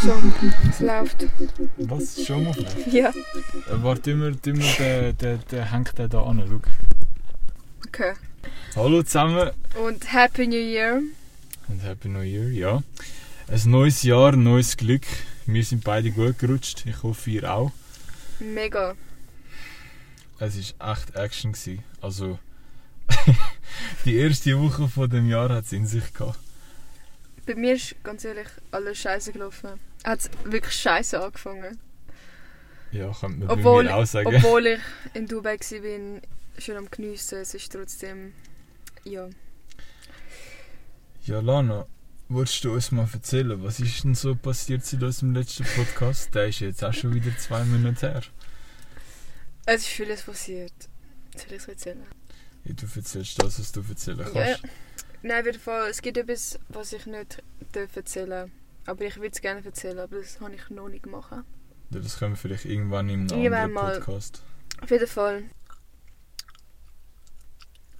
Schon, es läuft. Was? Schon mal? Ja. Äh, Warte, immer, immer der, der, der hängt der da an. Schau. Okay. Hallo zusammen Und Happy New Year. und Happy New Year, ja. Ein neues Jahr, neues Glück. Wir sind beide gut gerutscht. Ich hoffe, ihr auch. Mega. Es war echt Action. Gewesen. Also, die erste Woche von dem Jahr hat es in sich gehabt. Bei mir ist ganz ehrlich alles scheiße gelaufen. Hat es wirklich scheiße angefangen. Ja, könnte man Obwohl, bei mir auch sagen. obwohl ich in Dubai war, schon am Geniessen. Es ist trotzdem. Ja. Ja, Lana, wolltest du uns mal erzählen, was ist denn so passiert seit unserem letzten Podcast? Der ist jetzt auch schon wieder zwei Monate her. Es ist vieles passiert. Soll ich es erzählen? Ja, du erzählst das, was du erzählen kannst. Ja. Nein, auf jeden Fall, es gibt etwas, was ich nicht darf erzählen Aber ich würde es gerne erzählen, aber das habe ich noch nicht gemacht. Ja, das können wir vielleicht irgendwann Irgendwann anderen mal. Podcast. Auf jeden Fall.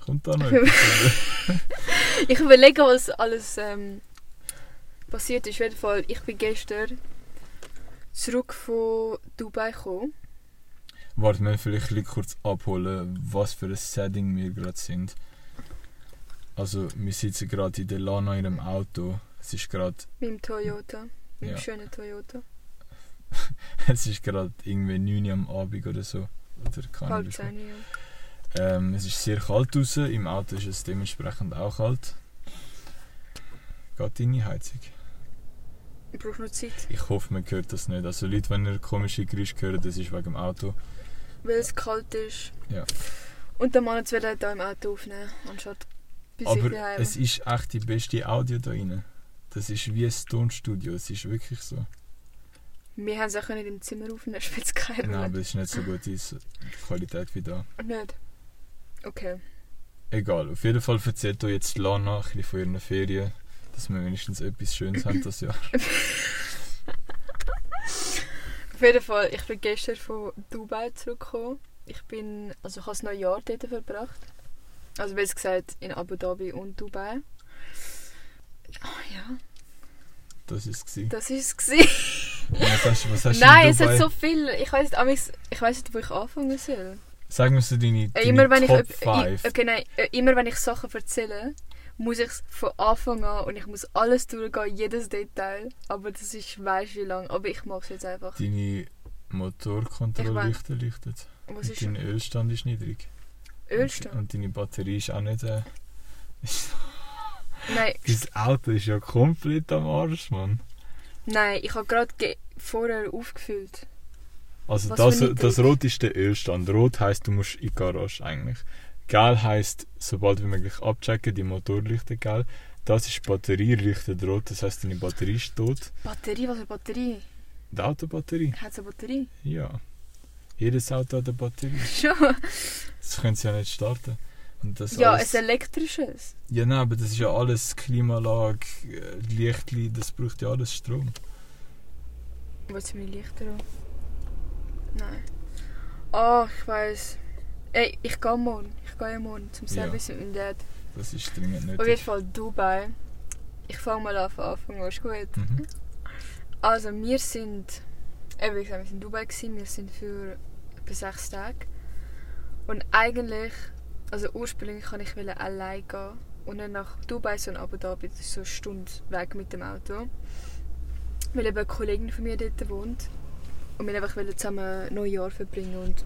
Kommt da noch? Ich überlege, was alles ähm, passiert ist. Auf jeden Fall, ich bin gestern zurück von Dubai gekommen. Warte, wir vielleicht ein kurz abholen, was für ein Setting wir gerade sind. Also, wir sitzen gerade in der Lana in einem Auto. Es ist gerade Mit dem Toyota. Mit dem Ja. schönen Toyota. es ist gerade irgendwie 9 Uhr am Abend oder so. Oder keine Halb Ahnung. zehn, ja. Ähm, es ist sehr kalt draußen, im Auto ist es dementsprechend auch kalt. Geht deine Heizung? Ich brauche noch Zeit. Ich hoffe, man hört das nicht. Also Leute, wenn ihr komische Geräusche hört, das ist wegen dem Auto. Weil es kalt ist. Ja. Und der Mann wieder hier im Auto aufnehmen, anstatt sich Aber es ist echt die beste Audio da rein. Das ist wie ein Tonstudio, es ist wirklich so. Wir haben es auch nicht im Zimmer aufnehmen, spielt es keine Nein, Rolle. aber es ist nicht so gut die Qualität wie da. Nicht? Okay. Egal, auf jeden Fall erzählt euch jetzt Lana ein bisschen von ihren Ferien, dass wir wenigstens etwas Schönes haben das Jahr. Auf jeden Fall, ich bin gestern von Dubai zurückgekommen. Ich bin, also ich habe das neue Jahr dort verbracht. Also besser gesagt in Abu Dhabi und Dubai. Ah ja, Das ist es. das war es. Was hast, was hast du Nein, in es hat so viel. Ich weiß nicht, ich weiß nicht, wo ich anfangen soll. Sag mir so deine, deine immer wenn ich, Top äh, 5. okay, nein, äh, immer wenn ich Sachen erzähle, muss ich es von Anfang an und ich muss alles durchgehen, jedes Detail. Aber das ist weiss wie lang. Aber ich mache es jetzt einfach. Deine Motorkontrollleuchte leuchtet. Was Und ist dein Ölstand ist niedrig. Ölstand? Und deine Batterie ist auch nicht... Äh, Nein, dein Auto ist ja komplett am Arsch, Mann. nein, ich habe gerade ge- vorher aufgefüllt. Also Was das, das Rot ist der Ölstand. Rot heisst, du musst in die Garage eigentlich. Gelb heisst, sobald wie möglich abchecken, die Motorleuchte gelb. Das ist Batterie, leuchtet rot, das heisst, deine Batterie ist tot. Batterie, was für Batterie? Die Autobatterie? Hat es eine Batterie? Ja. Jedes Auto hat eine Batterie. Schon. Das können sie ja nicht starten. Und das Ja, alles, ein elektrisches. ja, nein, aber das ist ja alles Klimaanlage, äh, Lichtli, das braucht ja alles Strom. Was sind meine Lichter an? Nein. Ah, ich weiß. Ey, ich gehe morgen. Ich gehe ja morgen zum Ja. Service mit meinem Dad. Das ist dringend Auf jeden nötig. Fall Dubai. Ich fange mal an von Anfang an, ist gut. Mhm. Also wir sind, eben wie gesagt, wir sind in Dubai gewesen. Wir sind für etwa sechs Tage. Und eigentlich, also ursprünglich kann ich allein gehen und nicht nach Dubai, sondern Abu Dhabi. Das ist so eine Stunde weg mit dem Auto. Weil eben eine Kollegin von mir dort wohnt. Und wir einfach zusammen Neujahr verbringen und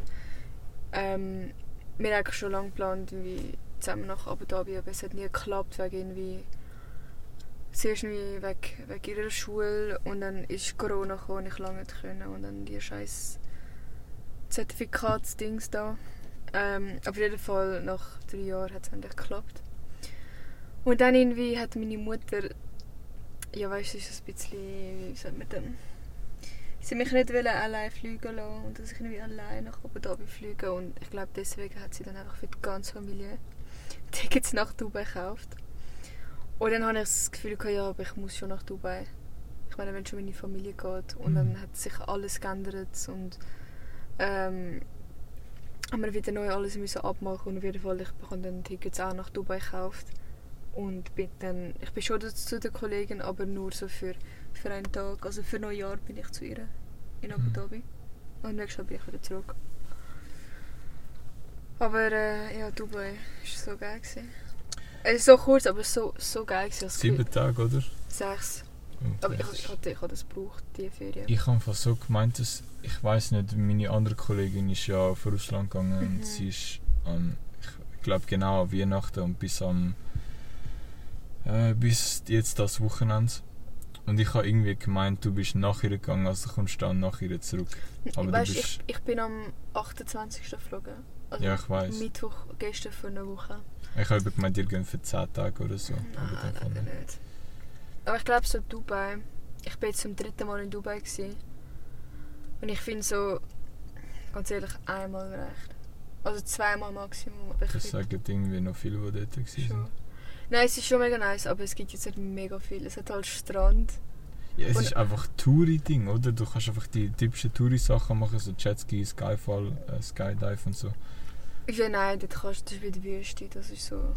ähm, wir haben schon lange geplant, irgendwie zusammen nach Abu Dhabi, aber es hat nie geklappt, wegen irgendwie zuerst irgendwie wegen, wegen ihrer Schule und dann ist Corona gekommen ich lange nicht können und dann die scheiß Zertifikatsdings da. Ähm, auf jeden Fall nach drei Jahren hat es endlich geklappt. Und dann irgendwie hat meine Mutter, ja weißt du, ist ein bisschen, wie sagt man denn, sie mich nicht wollen allein fliegen lassen und dass ich irgendwie allein nach Abu Dhabi fliege und ich glaube deswegen hat sie dann einfach für die ganze Familie Tickets nach Dubai gekauft. Und dann habe ich das Gefühl gehabt, ja, aber ich muss schon nach Dubai. Ich meine, wenn schon meine Familie geht und dann Mhm. hat sich alles geändert und ähm, haben wir wieder neu alles müssen abmachen und auf jeden Fall, ich bekomme dann Tickets auch nach Dubai gekauft. Und bin dann, ich bin schon zu der Kollegin, aber nur so für, für einen Tag. Also für Neujahr bin ich zu ihr in Abu Mhm. Dhabi. Und nächstes Jahr bin ich wieder zurück. Aber äh, ja, Dubai war so geil. Gewesen. Es ist so kurz, aber so, so geil. Gewesen, Sieben Tage, oder? Sechs. Oh, Aber ich, ich, hatte, ich hatte das gebraucht, die Ferien. Ich habe fast so gemeint, dass ich weiß nicht, meine andere Kollegin ist ja auf Russland gegangen Mhm. und sie ist am, ich glaube genau an Weihnachten und bis am äh, bis jetzt das Wochenende. Und ich habe irgendwie gemeint, du bist nach ihr gegangen, also kommst dann nach ihr zurück. Aber du weißt, bist- ich, ich bin am 28. geflogen. Also Ja, ich weiß. Mittwoch gestern für eine Woche. Ich habe gemeint, ihr geht für 10 Tage oder so. Aber Nein, dann leider ich- nicht. Aber ich glaube so Dubai. Ich bin jetzt zum dritten Mal in Dubai gewesen. Und ich finde so, ganz ehrlich, einmal reicht. Also zweimal Maximum. Aber ich Das sagen irgendwie noch viele, die dort waren. schon. Nein, es ist schon mega nice, aber es gibt jetzt nicht mega viel. Es hat halt Strand. Ja, es Und- ist einfach Touri-Ding, oder? Du kannst einfach die typischen Touri-Sachen machen, so Jetski, Skyfall, äh, Skydive und so. Ja, nein, dort kannst du, das ist wie die Wüste, das ist so...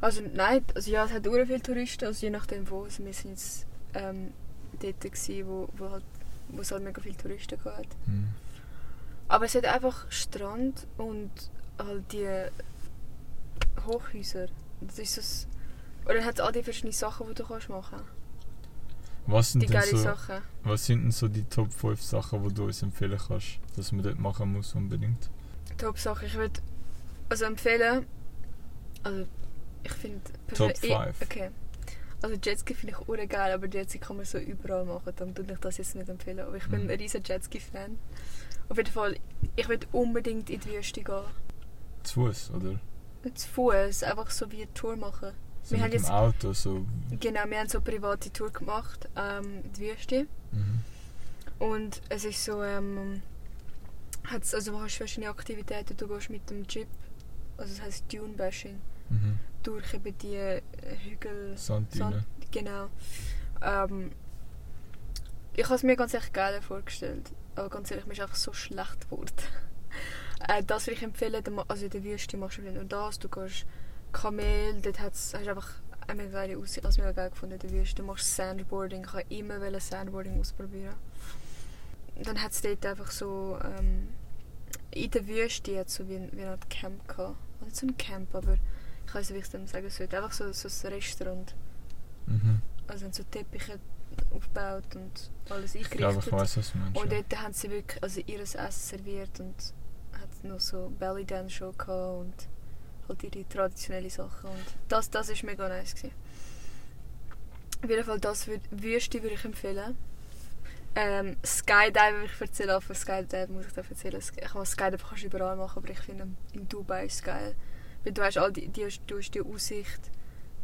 Also nein, also ja, es hat sehr viele Touristen, also je nachdem wo. Also wir sind jetzt ähm, dort gewesen, wo, wo, halt, wo es halt mega viele Touristen gab. Hm. Aber es hat einfach Strand und halt die Hochhäuser. Das ist so... s- Oder dann hat es all die verschiedenen Sachen, die du kannst machen Was sind, Die denn so, Sachen. was sind denn so die Top 5 Sachen, die du uns empfehlen kannst, dass man dort machen muss unbedingt? Top-Sache. Ich würde also empfehlen... Also ich finde... Top ich- 5. Okay. Also Jetski finde ich ure geil, aber Jetski kann man so überall machen. Darum würde ich das jetzt nicht empfehlen. Aber ich bin Mhm. ein riesen Jetski-Fan. Auf jeden Fall, ich würde unbedingt in die Wüste gehen. Zu Fuß, oder? Zu Fuß, einfach so wie eine Tour machen. So Wir haben mit dem jetzt- Auto, so. Genau, wir haben so eine private Tour gemacht, ähm, die Wüste. Mhm. Und es ist so, ähm, hat's, also du hast verschiedene Aktivitäten. Du gehst mit dem Jeep, also das heisst Dune Bashing, Mhm. durch eben die äh, Hügel. Sanddüne. Sand, genau. Ähm, ich habe es mir ganz echt geil vorgestellt. Aber ganz ehrlich, mir ist einfach so schlecht geworden. äh, das würde ich empfehlen. Also in der Wüste machst du nur das. Du gehst Kamel, dort hat's, hast du einfach eine geile Aussicht. Das mega geil gefunden in der Wüste. Du machst Sandboarding. Ich wollte immer Sandboarding ausprobieren. Dann hat es dort einfach so... Ähm, in der Wüste hat so wie, ein- wie eine Art Camp gehabt. Also nicht so ein Camp, aber ich weiß nicht, wie ich es dem sagen sollte. Einfach so, so ein Restaurant. Mhm. Also haben so Teppiche aufgebaut und alles Ich glaube, eingerichtet. ich weiß, was du meinst. und ja. dort haben sie wirklich also ihr Essen serviert und noch so Belly Dance Show und halt ihre traditionelle Sachen und das, das ist mega nice gewesen. Auf jeden Fall das würd, würde ich empfehlen. Ähm, Skydive würde ich erzählen, von Skydive muss ich da erzählen. Ich meine, Skydive kannst du überall machen, aber ich finde in Dubai ist geil. Weil du hast all die, die, du hast die Aussicht,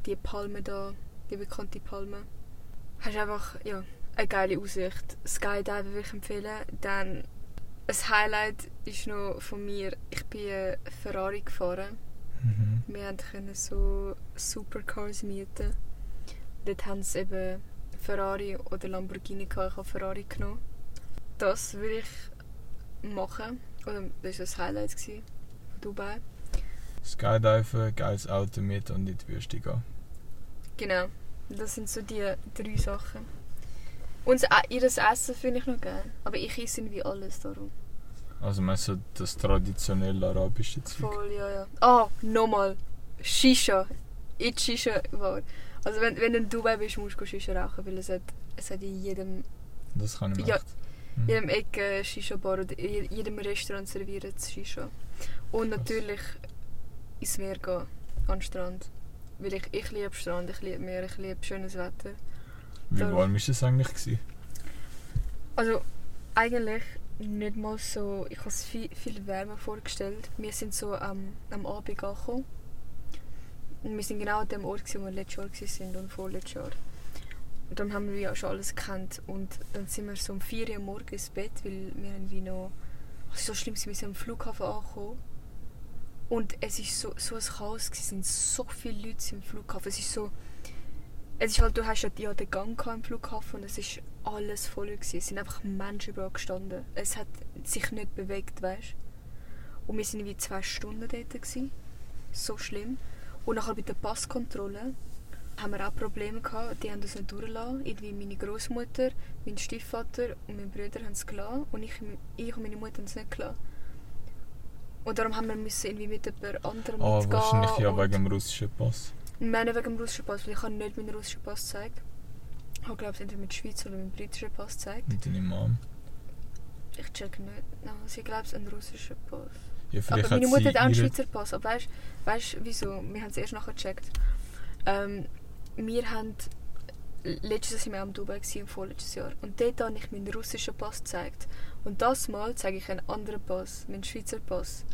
die Palmen da, die bekannte Palme. Hast einfach, ja, eine geile Aussicht. Skydive würde ich empfehlen. Dann ein Highlight ist noch von mir, ich bin Ferrari gefahren. Mhm. Wir können so Supercars mieten. Dort haben sie eben Ferrari oder Lamborghini gehabt. Ich habe Ferrari genommen. Das würde ich machen. Oder das war das Highlight von Dubai. Skydiven, geiles Auto mit und in die Wüste gehen. Genau. Das sind so die drei Sachen. Und das- ihr Essen finde ich noch geil. Aber ich esse wie alles darum. Also meinst du das traditionelle arabische Zeug? Voll, ja, ja. Ah, nochmal. Shisha. Die Shisha war. Also wenn, wenn du in Dubai bist, musst du Shisha rauchen, weil es hat, es hat in jedem, Das kann ich Ja. Mhm. jedem Ecke Shisha-Bar oder in jedem Restaurant serviert es Shisha. Und natürlich ins Meer gehen, an den Strand. Weil ich, ich liebe Strand, ich liebe Meer, ich liebe schönes Wetter. Wie da- warm war es eigentlich? Gewesen? Also eigentlich nicht mal so. Ich habe es viel, viel wärmer vorgestellt. Wir sind so am am Abend angekommen. Und wir sind genau an dem Ort, gewesen, wo wir letztes Jahr waren und vorletztes Jahr. Und dann haben wir ja schon alles gekannt. Und dann sind wir so um 4 Uhr morgens ins Bett, weil wir haben wie noch... Es war so schlimm, wir sind am Flughafen angekommen. Und es war so, so ein Chaos, es sind so viele Leute im Flughafen. Es ist so... Es ist halt, du hast ja, ja den Gang im Flughafen und es ist alles voll gewesen. Es sind einfach Menschen überall gestanden. Es hat sich nicht bewegt, weißt Und wir sind wie zwei Stunden dort gewesen. So schlimm. Und nachher bei der Passkontrolle haben wir auch Probleme gehabt. Die haben uns nicht durchgelassen. Irgendwie meine Großmutter, mein Stiefvater und mein Bruder haben es gelassen. Und ich, ich und meine Mutter haben es nicht gelassen. Und darum haben wir müssen irgendwie mit jemand anderem Ah, mitgehen. wahrscheinlich ja wegen dem russischen Pass. Nein, nicht wegen dem russischen Pass, weil ich habe nicht meinen russischen Pass gezeigt. Ich habe, glaube ich, entweder mit Schweizer oder mit britischen Pass gezeigt. Mit deiner Mom. Ich check nicht. Nein, sie glaubt es einen russischen Pass. Ja, Aber meine Mutter hat auch einen Schweizer Pass. Aber weißt du, wieso? Wir haben es erst nachher gecheckt. Ähm, wir haben letztes Jahr am Dubai gewesen, im vorletztes Jahr. Und dort habe ich meinen russischen Pass gezeigt. Und das Mal zeige ich einen anderen Pass, meinen Schweizer Pass.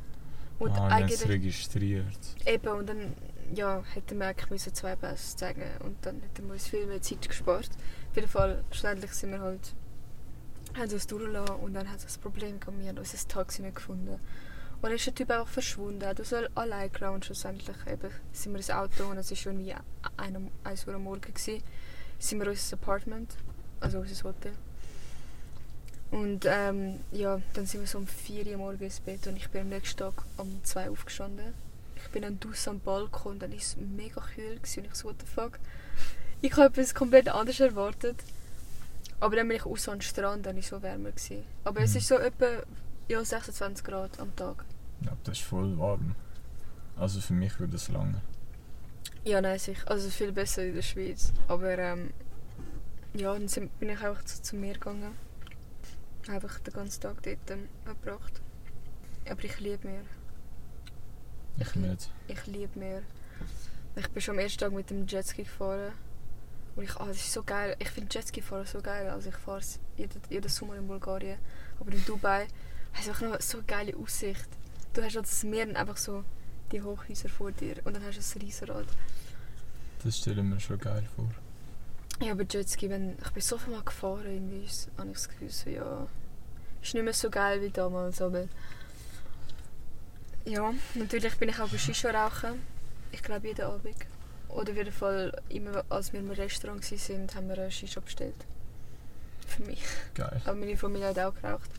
Und ah, eigentlich registriert. Eben, und dann ja, hätten wir eigentlich zwei Pässe zeigen und dann hätten wir uns viel mehr Zeit gespart. Auf jeden Fall, schlussendlich sind wir halt, haben uns durchgelassen und dann hat es das Problem gehabt, wir haben unser Taxi nicht gefunden. Und dann ist der Typ einfach verschwunden, er uns alle allein und schlussendlich eben sind wir ins Auto und es war schon wie 1 Uhr am Morgen, gewesen, sind wir in unser Apartment, also unser Hotel. Und ähm, ja, dann sind wir so um 4 Uhr morgens ins Bett und ich bin am nächsten Tag um 2 Uhr aufgestanden. Ich bin dann draußen am Balkon dann war es mega kühl gewesen und ich so, what the fuck. Ich habe etwas komplett anderes erwartet. Aber dann bin ich raus an den Strand, dann war es so wärmer. Gewesen. Aber es Mhm. ist so etwa ja, 26 Grad am Tag. Ja, das ist voll warm. Also für mich würde es lange. Ja, nein, sicher. Also viel besser in der Schweiz. Aber ähm, ja, dann sind, bin ich einfach zu, zu mir gegangen. Einfach den ganzen Tag dort ähm, verbracht. Aber ich liebe mir. Ich nicht. Ich liebe mir. Ich bin schon am ersten Tag mit dem Jetski gefahren. Und ich, ah, das ist so geil. Ich finde Jetski fahren so geil. Also ich fahre es jeden, jeden Sommer in Bulgarien. Aber in Dubai hast du einfach noch so eine geile Aussicht. Du hast das Meer und einfach so die Hochhäuser vor dir. Und dann hast du das Riesenrad. Das stelle ich mir schon geil vor. Ja, aber Jetski, wenn, ich bin so viel mal gefahren, irgendwie habe ich das Gefühl, so, ja, ist nicht mehr so geil wie damals, aber ja, natürlich bin ich auch bei Shisha rauchen. Ich glaube jeden Abend. Oder auf jeden Fall, immer als wir im Restaurant waren, haben wir eine Shisha bestellt. Für mich. Geil. Aber meine Familie hat auch geraucht.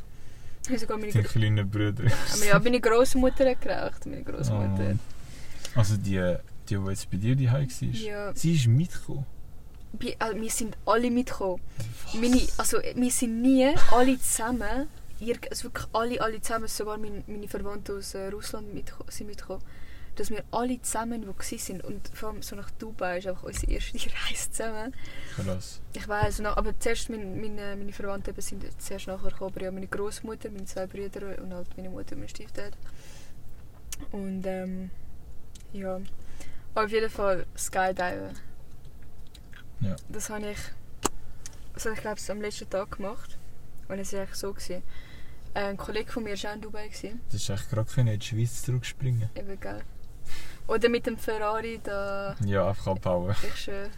Sogar meine, Dein Gro kleiner Bruder. aber ja, meine Großmutter hat geraucht. Meine Oh, Großmutter. Mann. also die, die, die jetzt bei dir die war, ja, sie ist mitgekommen. Also wir sind alle mitgekommen. Was? Meine, also wir sind nie alle zusammen, ihr, also wirklich alle, alle zusammen, sogar meine, meine Verwandten aus äh, Russland mitko- sind mitgekommen, dass wir alle zusammen, die gewesen sind und vor allem so nach Dubai ist einfach unsere erste Reise zusammen. Krass. Ich weiß, aber zuerst meine, meine, meine Verwandten sind zuerst nachher gekommen, aber ja meine Großmutter, meine zwei Brüder und halt meine Mutter und mein Stiefdad. Und ähm, ja, aber auf jeden Fall Skydiven. Ja. Das habe ich, habe ich glaube am letzten Tag gemacht. Und es war eigentlich so. Gewesen. Äh, ein Kollege von mir war auch in Dubai. Gewesen. Das ist echt gerade in die Schweiz zurückspringen. Eben, gell. Oder mit dem Ferrari da, Ja, einfach abhauen. ich schwöre.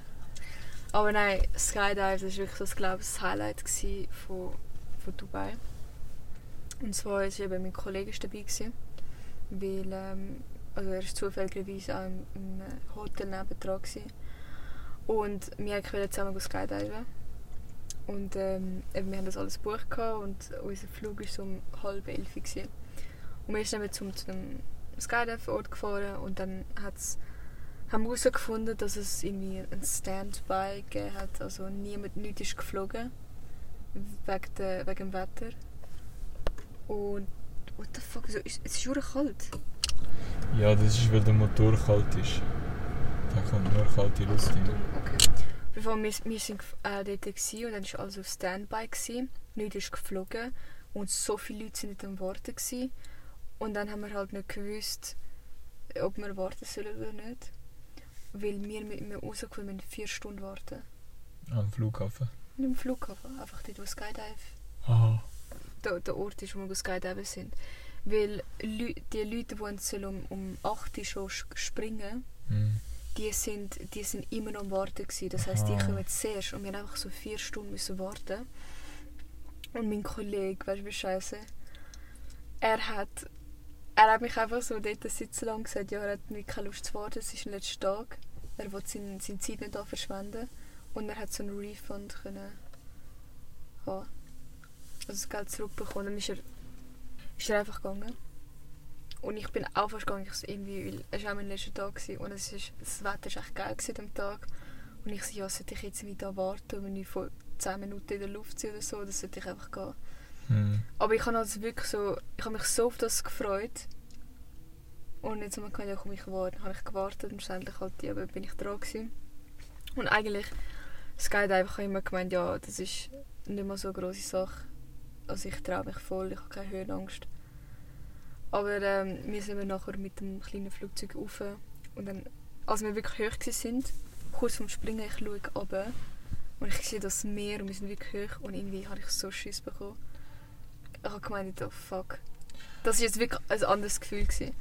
Aber nein, Skydive, das war wirklich so, das, glaube ich, das Highlight von, von Dubai. Und zwar war eben mein Kollege dabei. Gewesen, weil, ähm, also er ist zufälligerweise auch im, im Hotel nebendran. Gewesen. Und wir wollten zusammen Skydiven. Und ähm, eben, wir haben das alles gebucht gehabt und unser Flug war so um halb elf. Gewesen. Und wir sind dann zum, zu Skydive-Ort gefahren und dann hat's, haben wir herausgefunden, dass es irgendwie ein Standby gegeben hat. Also niemand, nichts ist geflogen. Wegen, der, wegen dem Wetter. Und what the fuck, so, ist- es ist schon kalt. Ja, das ist, weil der Motor kalt ist. Da kommt nur kalte Luft rein. Okay. Jeden Fall, wir, wir sind äh, dort gewesen und dann war alles auf Standby. Gewesen. Nichts ist geflogen und so viele Leute sind nicht am Warten. Gewesen. Und dann haben wir halt nicht gewusst, ob wir warten sollen oder nicht. Weil wir mit mir rausgekommen wir müssen vier Stunden warten. Am Flughafen. Nicht im Flughafen, einfach dort, wo Skydive Ah. der, der Ort ist, wo wir Skydiven sind. Weil die Leute, die um, um 8 Uhr schon sch- springen Hm. Die sind, die sind immer noch am Warten. Gewesen. Das heisst, die Aha. kommen zuerst und wir haben einfach so vier Stunden müssen warten. Und mein Kollege, weißt du wie scheiße? Er hat, er hat mich einfach so dort sitzen und gesagt, ja, er hat nicht keine Lust zu warten, es ist ein letzter Tag. Er will seine, seine Zeit nicht da verschwenden. Und er hat so einen Refund können haben. Also das Geld zurückbekommen. Dann ist er, ist er einfach gegangen. Und ich bin auch fast gegangen, ich so irgendwie, weil es war auch mein letzter Tag gewesen, und es ist, das Wetter war echt geil an dem Tag. Und ich so, ja, sollte ich jetzt wieder warten, wenn ich vor 10 Minuten in der Luft bin oder so, das sollte ich einfach gehen. Mhm. Aber ich habe also wirklich so, ich habe mich so auf das gefreut. Und jetzt haben wir gemeint, ja komm, ich warte. habe ich gewartet und schlussendlich halt, ja, bin ich dran gewesen. Und eigentlich, Skydive habe ich immer gemeint, ja, das ist nicht mal so eine grosse Sache. Also ich traue mich voll, ich habe keine Höhenangst. Aber ähm, wir sind nachher mit dem kleinen Flugzeug rauf. Und dann, als wir wirklich hoch waren, kurz vorm Springen, ich schaue runter und ich sehe das Meer und wir sind wirklich hoch und irgendwie habe ich so Schiss bekommen. Ich habe gemeint, oh fuck. Das war jetzt wirklich ein anderes Gefühl. Gewesen.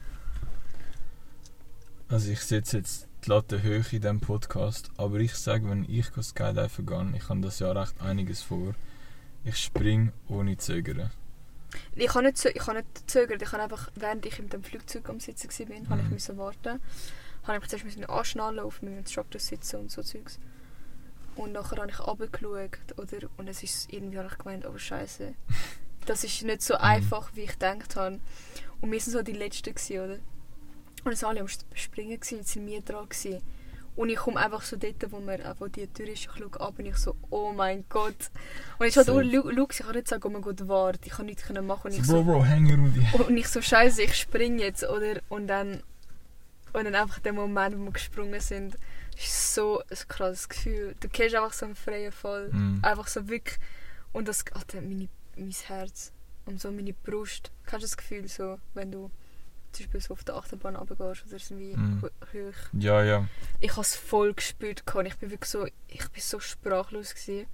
Also ich setze jetzt die Latte hoch in diesem Podcast, aber ich sage, wenn ich Skydiven gehe, ich habe das Jahr recht einiges vor, ich springe ohne Zögern. Ich habe nicht, zö- ich habe nicht gezögert, ich habe einfach, während ich mit dem Flugzeug am Sitzen war, mhm. habe ich Mhm. müssen warten. Habe ich zuerst müssen anschnallen, auf meinem Instructor sitzen und so Zeugs. Und nachher habe ich runtergeschaut, oder? Und es ist irgendwie habe ich gemeint, oh Scheiße. Das ist nicht so einfach, wie ich gedacht habe. Und wir waren so die Letzten, gewesen, oder? Und es waren alle am Sp- Springen, gewesen, jetzt sind wir dran. Gewesen. Und ich komme einfach so dort, wo, wir, wo die Tür ist, ich schaue ab und ich so, oh mein Gott. Und ich halt Safe. auch Lu- Luke, ich kann nicht sagen, oh mein Gott, warte, ich kann nichts machen. Und So, ich Bro, so, Bro, hänge Rudi. und ich so, scheiße, ich springe jetzt, oder? Und dann, und dann einfach der Moment, wo wir gesprungen sind, ist so ein krasses Gefühl. Du kennst einfach so einen freien Fall. Mhm. Einfach so wirklich. Und das, Alter, meine, mein Herz und so meine Brust. Kennst du das Gefühl so, wenn du zum Beispiel so auf der Achterbahn runtergehst oder so wie Mhm. ho- hoch. Ja, ja. Ich habe es voll gespürt. Ich bin wirklich so, ich bin so sprachlos gewesen.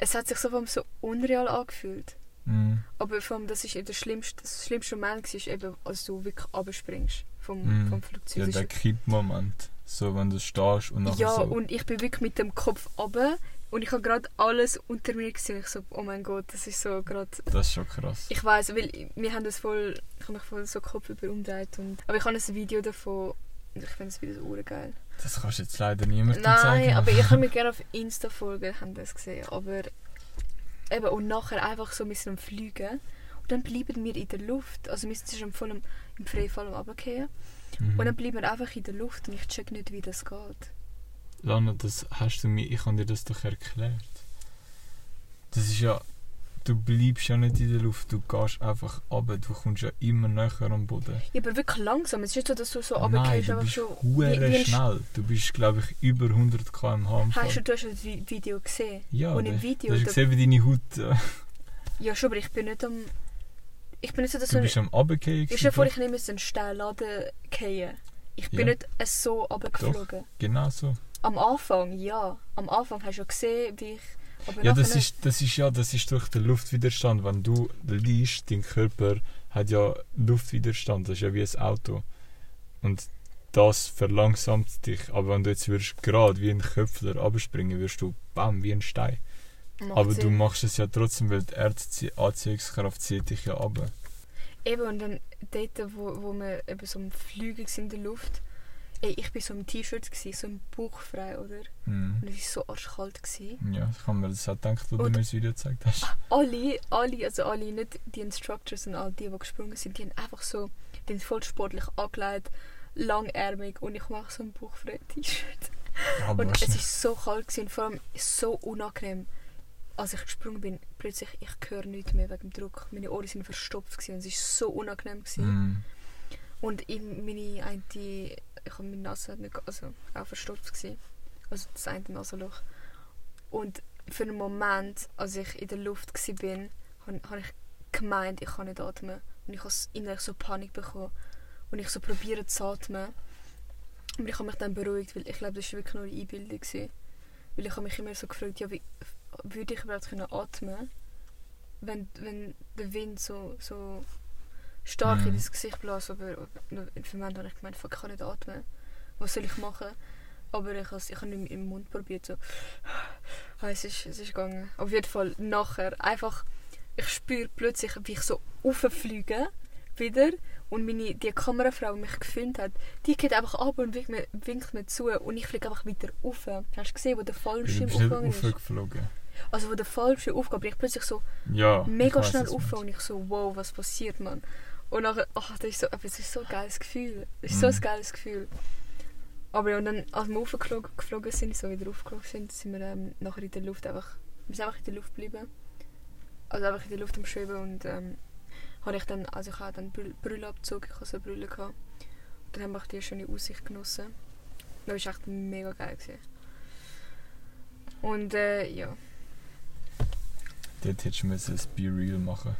Es hat sich so, so unreal angefühlt. Mhm. Aber vor allem, das ist eben der schlimmste, das schlimmste Moment war eben, als du wirklich abspringst vom, Mhm. vom Flugzeug. Ja, der Kippmoment. So, wenn du stehst und nachher ja, so... und ich bin wirklich mit dem Kopf runter und ich habe gerade alles unter mir gesehen. Ich so, oh mein Gott, das ist so gerade... Das ist schon krass. Ich weiß, weil wir haben das voll... Ich habe mich voll so Kopf über umgedreht. Und, aber ich habe ein Video davon und ich finde das Video so geil. Das kannst du jetzt leider niemandem Nein, zeigen. aber ich kann mir gerne auf Insta folgen, haben das gesehen. Aber eben, und nachher einfach so mit einem Fliegen. Und dann bleiben wir in der Luft. Also wir sind schon voll im, im Freifall am Runtergehen. Mhm. Und dann bleiben wir einfach in der Luft und ich check nicht, wie das geht. Lana, das hast du mir... Ich habe dir das doch erklärt. Das ist ja... Du bleibst ja nicht in der Luft, du gehst einfach runter. Du kommst ja immer näher am Boden. Ja, aber wirklich langsam. Es ist nicht so, dass du so Nein, runtergehst, du einfach bist so... hure wie- wie ein Sch- schnell. Du bist, glaube ich, über 100 km/h am Hast du, du hast das Vi- Video gesehen? Ja, und im Video... Du hast gesehen, wie deine Haut... Äh, ja, schon, aber ich bin nicht am... Ich bin nicht so, dass du so... bist am Runtergehen. Ja vor, ich nehme einen Stein laden fallen. Ich bin Ja. nicht so runtergeflogen. Genau so. Am Anfang, ja. Am Anfang hast du ja gesehen, wie ich... Aber Ja, das ist, das ist ja, das ist durch den Luftwiderstand. Wenn du liest, dein Körper hat ja Luftwiderstand. Das ist ja wie ein Auto. Und das verlangsamt dich. Aber wenn du jetzt würdest gerade wie ein Köpfler abspringen, wirst du bam wie ein Stein. Macht Aber du Sinn. machst es ja trotzdem, weil die Erdanziehungskraft zieht dich ja ab. Eben, und dann dort, wo, wo wir eben so am Fliegen waren in der Luft, ey, ich war so im T-Shirt, so im Bauch frei, oder? Mhm. Und es war so arschkalt. Gewesen. Ja, ich habe mir das auch gedacht, wo du mir das Video gezeigt hast. Alle, alle, also alle, nicht die Instructors und all die, die gesprungen sind, die haben einfach so, die sind voll sportlich angelegt, langärmig und ich mache so ein bauchfrei T-Shirt. Aber Und es war so kalt gewesen, und vor allem so unangenehm. Als ich gesprungen bin, plötzlich, ich höre nichts mehr wegen dem Druck. Meine Ohren sind verstopft gewesen, und es war so unangenehm. Gewesen. Mhm. Und in meine eine, ich habe meine Nase nicht, also auch verstopft gewesen. Also das eine Nasenloch. Und für einen Moment, als ich in der Luft war, habe ich gemeint, ich kann nicht atmen. Und ich habe innerlich so Panik bekommen. Und ich so probiere zu atmen. Aber ich habe mich dann beruhigt, weil ich glaube, das war wirklich nur eine Einbildung. Gewesen. Weil ich habe mich immer so gefragt, ja, wie würde ich überhaupt können atmen, wenn, wenn der Wind so, so stark Mhm. in das Gesicht bläst. Aber für einen Moment habe ich gemeint, ich kann nicht atmen. Was soll ich machen? Aber ich habe es ich habe nicht im Mund probiert. So. Ah, es, ist, es ist gegangen. Auf jeden Fall nachher. Einfach, ich spüre plötzlich, wie ich so rauffliege. Wieder. Und meine, die Kamerafrau, die mich gefilmt hat, die geht einfach ab und winkt mir, winkt mir zu. Und ich fliege einfach wieder rauf. Hast du gesehen, wo der Fallschirm aufgegangen ist? aufgeflogen. Also wo der Fallschirm aufgeht, bin ich plötzlich so Ja. mega schnell was du auf meinst. und ich so, wow, was passiert, man? Und nachher, ach, das ist so, aber es ist so ein geiles Gefühl. Es ist so Mhm. ein geiles Gefühl. Aber ja, und dann, als wir aufgeflogen geflogen sind, so wieder aufgeflogen sind, sind wir ähm, nachher in der Luft einfach, wir sind einfach in der Luft geblieben. Also einfach in der Luft am Schweben und ähm, habe ich dann, also ich habe dann Brille abgezogen, ich habe so eine Brille gehabt. Dann haben wir auch die schöne Aussicht genossen. Das war echt mega geil. Gewesen. Und äh, ja. Dort hättest du ein Be Real machen.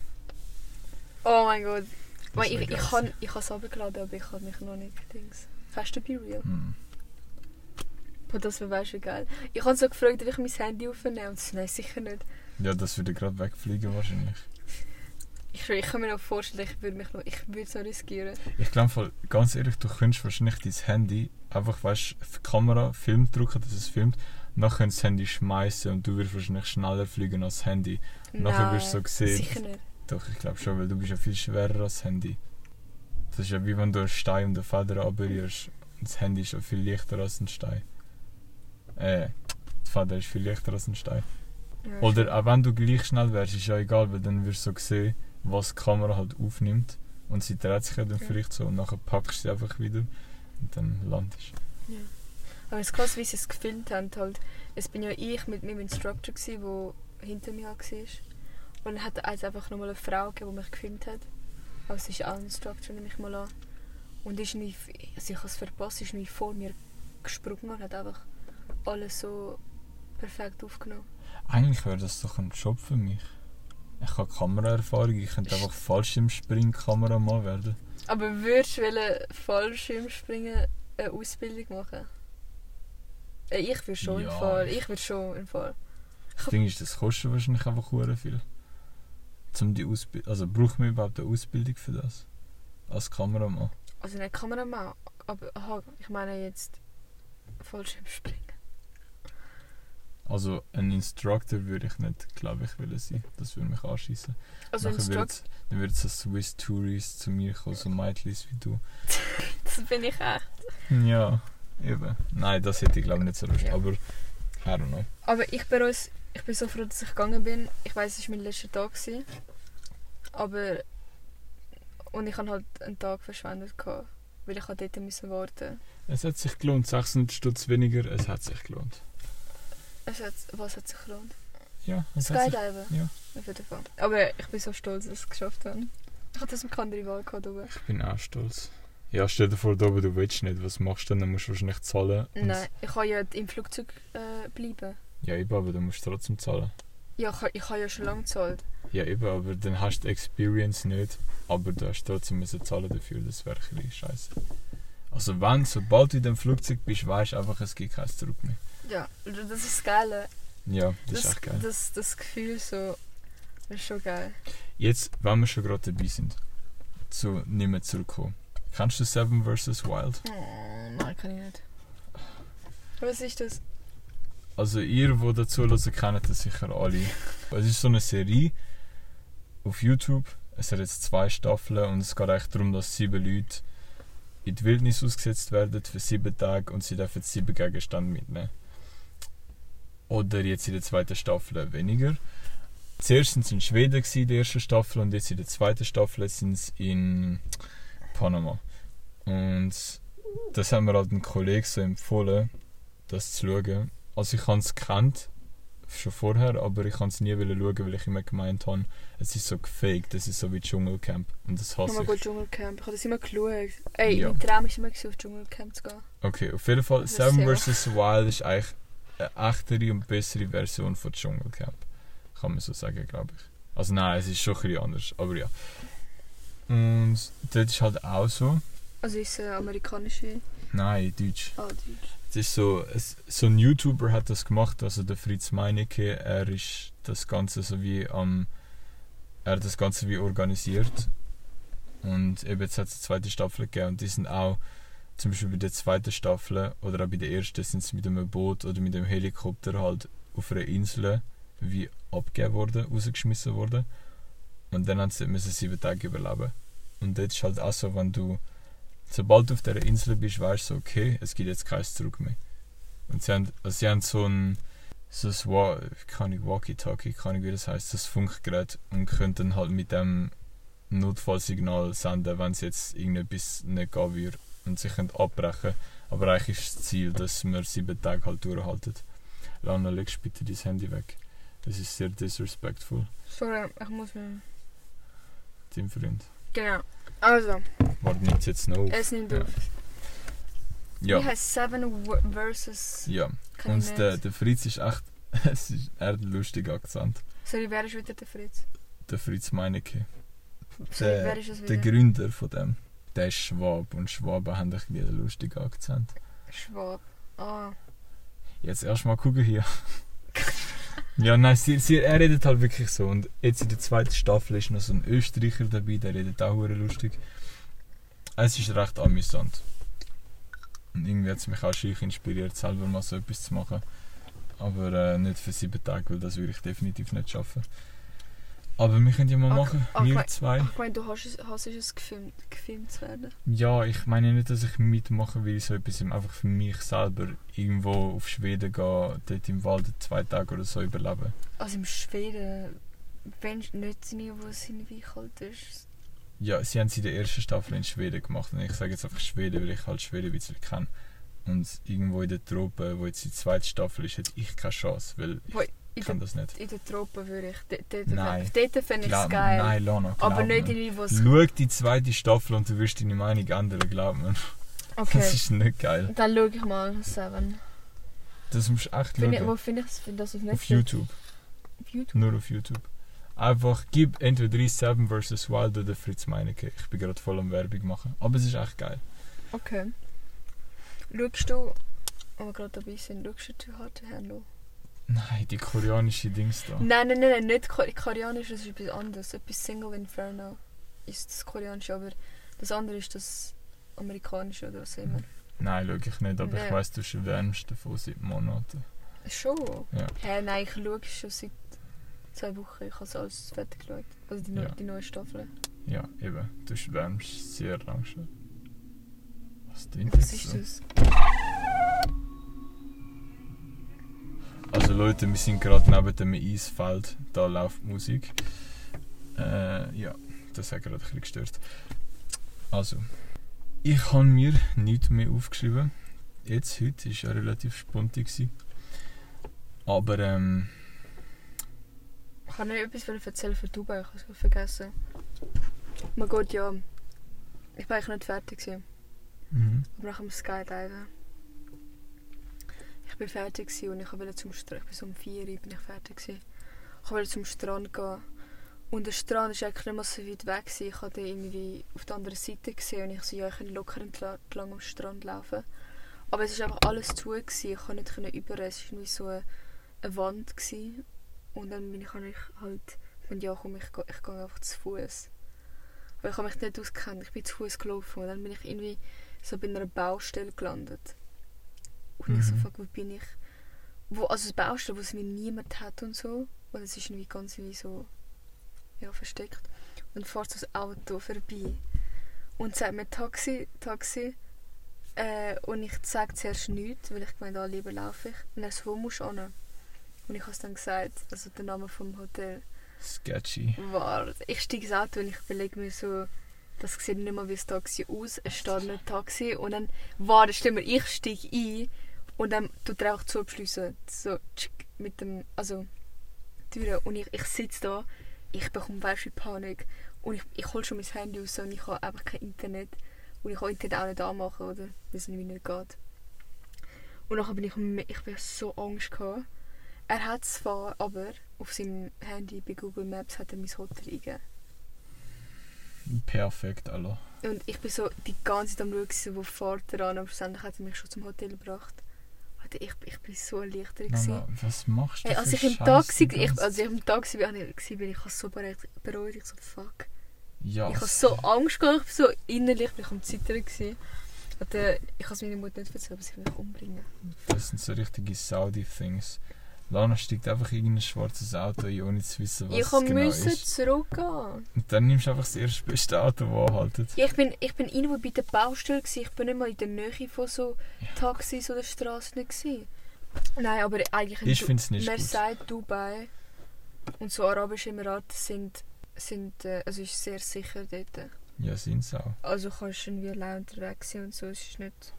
Oh mein Gott. Das ich, ich, kann, ich habe es runtergeladen, aber ich habe mich noch nicht Dings. Hast du Be Real? Hm. Boah, das wäre wie geil. Ich habe so gefragt, ob ich mein Handy aufnehme. Und nein, sicher nicht. Ja, das würde gerade wegfliegen wahrscheinlich. Ich, ich kann mir noch vorstellen, ich würde mich noch, ich würde es noch riskieren. Ich glaube, ganz ehrlich, du könntest wahrscheinlich dein Handy einfach, weißt auf die Kamera, Film drücken, dass es filmt, nachher könntest du das Handy schmeißen und du wirst wahrscheinlich schneller fliegen als das Handy. Nachher wirst du so sehen. Sicher nicht. Doch, ich glaube schon, weil du bist ja viel schwerer als das Handy. Das ist ja wie wenn du einen Stein und eine Feder abrührst. Und das Handy ist ja viel leichter als ein Stein. Äh, die Feder ist viel leichter als ein Stein. Ja, Oder auch wenn du gleich schnell wärst, ist ja egal, weil dann wirst du so sehen, was die Kamera halt aufnimmt. Und sie dreht sich ja dann Ja. vielleicht so und nachher packst du sie einfach wieder und dann landest Ja. Aber es ist krass, wie sie es gefilmt haben. Halt. Es bin ja ich mit meinem Instructor, der hinter mir war. Und dann hat es einfach nochmal eine Frau gegeben, die mich gefilmt hat. Aber es ist Instructor, nehme ich mal an. Und ist nicht, also ich habe es verpasst, ist nicht vor mir gesprungen und hat einfach alles so perfekt aufgenommen. Eigentlich wäre das doch ein Job für mich. Ich habe Kameraerfahrung, ich könnte einfach Fallschirmspring-Kameramann werden. Aber würdest du Fallschirmspringen eine Ausbildung machen? Äh, Ich würde schon Ja. im Fall. Ich würde schon im Fall. Das Ding ist, das kostet wahrscheinlich einfach viel. Zum die Ausbildung, also braucht man überhaupt eine Ausbildung für das? Als Kameramann? Also nicht Kameramann, aber aha, ich meine jetzt Fallschirmspringen. Also ein Instructor würde ich nicht, glaube ich, wollen sein. Das würde mich anschießen. Also Instructor, Dann wird so Swiss Tourist zu mir kommen, so Mädchen wie du. das bin ich echt. Ja, eben. Nein, das hätte ich glaube ich nicht so Lust. Ja. Aber, I don't know. Aber ich bereue es, ich bin so froh, dass ich gegangen bin. Ich weiß, es war mein letzter Tag. Gewesen. Aber... Und ich hatte halt einen Tag verschwendet, gehabt, weil ich halt dort müssen warten Es hat sich gelohnt, 600 Stutz weniger, es hat sich gelohnt. es hat, Was hat sich gelohnt? Ja, es Skydiven? ja. Auf jeden Fall. Aber ich bin so stolz, dass ich es geschafft habe. Ich hatte das mit andere Wahl gehabt. oben. Ich bin auch stolz. Ja, stell dir vor, da oben, du willst nicht, was machst du dann? Dann musst du wahrscheinlich zahlen. Nein, ich kann ja im Flugzeug äh, bleiben. Ja, eben, aber dann musst du trotzdem zahlen. Ja, ich, ich habe ja schon lange gezahlt. Ja, eben, aber dann hast du die Experience nicht, aber du hast trotzdem müssen zahlen dafür, das wäre ein scheiße. Also wenn, sobald du in dem Flugzeug bist, weißt du einfach, es gibt kein Zurück mehr. Ja, das ist das Geile. Ja, das, Das, ist echt geil. das, das Gefühl so, das ist schon geil. Jetzt, wenn wir schon gerade dabei sind, zu nicht mehr zurückkommen. Kennst du Seven vs. Wild? Oh, nein, kann ich nicht. Was ist das? Also ihr, die dazu hören, kennt das sicher alle. Es ist so eine Serie auf YouTube. Es hat jetzt zwei Staffeln und es geht eigentlich darum, dass sieben Leute in die Wildnis ausgesetzt werden für sieben Tage und sie dürfen sieben Gegenstände mitnehmen. Oder jetzt in der zweiten Staffel weniger. Zuerst sind sie in Schweden in der ersten Staffel und jetzt in der zweiten Staffel sind sie in Panama. Und das haben mir halt ein Kollege so empfohlen, das zu schauen. Also ich habe es gekannt, schon vorher, aber ich kann es nie schauen, weil ich immer gemeint habe, es ist so gefaked, das ist so wie Dschungelcamp. Und das Oh hasse mein ich. Gott, Dschungelcamp. Ich habe das immer geschaut. Ey, Ja. mein Traum war immer, auf Dschungelcamp zu gehen. Okay, auf jeden Fall, Seven vs. Wild ist eigentlich eine echtere und bessere Version von Dschungelcamp. Kann man so sagen, glaube ich. Also nein, es ist schon ein bisschen anders, aber ja. Und dort ist halt auch so, Also ist es eine amerikanische... nein, Deutsch. Ah, Deutsch. Es ist so, so ein YouTuber hat das gemacht, also der Fritz Meinecke, er ist das Ganze so wie am, er hat das Ganze wie organisiert. Und eben jetzt hat es eine zweite Staffel gegeben und die sind auch, zum Beispiel bei der zweiten Staffel oder auch bei der ersten sind sie mit einem Boot oder mit einem Helikopter halt auf einer Insel wie abgegeben worden, rausgeschmissen worden. Und dann haben sie sieben Tage überleben. Und dort ist halt auch so, wenn du sobald du auf dieser Insel bist, weißt du okay, es gibt jetzt kein Zurück mehr. Und sie haben, also sie haben so ein, so ein keine Ahnung, Walkie-Talkie, keine Ahnung, wie das heißt, das Funkgerät und können dann halt mit dem Notfallsignal senden, wenn es jetzt irgendetwas nicht gehen würde und sie können abbrechen. Aber eigentlich ist das Ziel, dass wir sieben Tage halt durchhalten. Lana, legst bitte dein Handy weg. Das ist sehr disrespectful, Sorry, ich muss mir... dein Freund. Genau. Also, Warte, nimmt jetzt noch auf? es nimmt Ja. auf. Ja, Wie heißt Seven versus... ja. Kann ich Und der, der Fritz ist echt... es ist, er hat einen lustigen Akzent. Sorry, wer ist wieder der Fritz? Der Fritz Meinecke. Der- Der wieder? Gründer von dem. Der ist Schwab und Schwaben haben irgendwie einen lustigen Akzent. Schwab. Ah. Jetzt erstmal gucken hier. ja, nein, sie, sie, er redet halt wirklich so. Und jetzt in der zweiten Staffel ist noch so ein Österreicher dabei, der redet auch hure lustig. Es ist recht amüsant. Und irgendwie hat es mich auch schick inspiriert, selber mal so etwas zu machen. Aber äh, nicht für sieben Tage, weil das würde ich definitiv nicht schaffen. Aber wir können ja mal Ach, machen, ach, wir zwei. Ich meine, du hast es, hast es gefilmt, gefilmt zu werden. Ja, ich meine nicht, dass ich mitmachen will, so etwas einfach für mich selber irgendwo auf Schweden gehen, dort im Wald zwei Tage oder so überleben. Also im Schweden, wenn nicht nie, wo es irgendwie kalt ist. Ja, sie haben sie in der ersten Staffel in Schweden gemacht und ich sage jetzt einfach Schweden, weil ich halt Schweden ein bisschen kenne. Und irgendwo in der Tropen, wo jetzt die zweite Staffel ist, hätte ich keine Chance, weil Wo- ich In kann das nicht. in der Tropen würde ich. Dort, fände ich es geil. Nein, Lana, aber nicht wo es. Schau die zweite Staffel und du wirst deine Meinung ändern, glaub mir. Das Okay. ist nicht geil. Dann schaue ich mal Seven. Das musst du echt schauen. wo finde ich das? Find das auf Auf Netflix? YouTube. Auf YouTube. Nur auf YouTube. Einfach gib entweder 37 vs. Wild oder Fritz Meinecke. Ich bin gerade voll am Werbung machen. Aber es ist echt geil. Okay. Schaust du, wo wir gerade dabei sind, schaust du Too Hard to Handle? Nein, die koreanische Dings da. Nein, nein, nein, nein, nicht Ko koreanisch, das ist etwas anderes. Etwas Single Inferno ist das koreanische, aber das andere ist das amerikanische oder was immer. Nein, schau ich nicht, aber ich Nein. weiss, du schwärmst davon seit Monaten. Schon? Ja. Hä, nein, ich schaue schon seit zwei Wochen. Ich habe es alles fertig geschaut. Also die, Ja. die neue Staffel. Ja, eben. Du schwärmst sehr lang schon. Was Was ist das? Also Leute, wir sind gerade neben dem Eisfeld. Da läuft Musik. Äh, ja, das hat gerade ein bisschen gestört. Also, ich habe mir nichts mehr aufgeschrieben. Jetzt, heute, war ja relativ spontan. gewesen. Aber, ähm, Ich kann nicht etwas erzählen für Dubai, ich habe es vergessen. Man geht ja. Ich war eigentlich nicht fertig. Gewesen. mhm. Aber nach dem Skydiven. Ich bin fertig und ich wollte zum Strand. Ich so um 4 Uhr bin ich fertig gewesen. Ich wollte zum Strand gehen. Und der Strand war eigentlich nicht mehr so weit weg. Gewesen. Ich hatte irgendwie auf der anderen Seite gesehen und ich so, ja, ich kann locker entla- entlang am Strand laufen. Aber es war einfach alles zu. Gewesen. Ich konnte nicht über. Es war irgendwie so eine, Wand. Gewesen. Und dann bin ich, halt, und ja komm, ich, ich gehe einfach zu Fuß. Weil ich habe mich nicht auskennt. Ich bin zu Fuß gelaufen und dann bin ich irgendwie so bei einer Baustelle gelandet. Und ich so, Mhm. fuck, wo bin ich? Wo, also Baustelle, wo es mir niemand hat und so. Und es ist irgendwie ganz wie so ja, versteckt. Und dann fährt so ein Auto vorbei und sagt mir Taxi, Taxi. Äh, und ich sage zuerst nichts, weil ich gemeint, ah, lieber laufe ich. Und er so, wo musst du hin? Und ich habe es dann gesagt, also der Name vom Hotel. sketchy. War, ich steige ins Auto und ich überlege mir so, das sieht nicht mehr wie ein Taxi aus, es steht nicht Taxi und dann war das stimmt, ich steige ein und dann tut er auch zuschliessen, so tschick, mit dem, also Türen und ich, ich sitze da, ich bekomme weißt Panik und ich, ich hole schon mein Handy raus und ich habe einfach kein Internet und ich kann Internet auch nicht anmachen, oder, weil es irgendwie nicht geht. Und dann bin ich, ich bin so Angst gehabt. Er hat zwar, aber auf seinem Handy bei Google Maps hat er mein Hotel eingegeben. Perfekt, Alter. Und ich bin so die ganze Zeit am Schauen, wo fährt er an, aber schlussendlich hat er mich schon zum Hotel gebracht. Alter, ich, ich bin so erleichtert. Mama, was machst du Hey, als ich im Taxi, ich, als ich im Taxi war, ich, bin ich habe so bereut, bereut, ich so fuck. Ja, Ich habe so Angst gehabt, ich bin so innerlich bin ich am Zittern gewesen. Und, äh, ich kann es meiner Mutter nicht erzählen, aber sie will mich umbringen. Das sind so richtige Saudi-Things. Lana steigt einfach in ein schwarzes Auto ein, ohne zu wissen, was ich es genau musste ist. zurückgehen. Und dann nimmst du einfach das erste beste Auto, das anhaltet. Ja, ich bin, ich bin irgendwo bei der Baustelle, gewesen. ich bin nicht mal in der Nähe von so Taxis oder Straßen. Gewesen. Nein, aber eigentlich in Ich finde es nicht Man gut. Dubai und so Arabische Emirate sind sind, äh, also ist sehr sicher dort. Ja, sind es auch. Also kannst du irgendwie allein unterwegs sein und so, es ist nicht...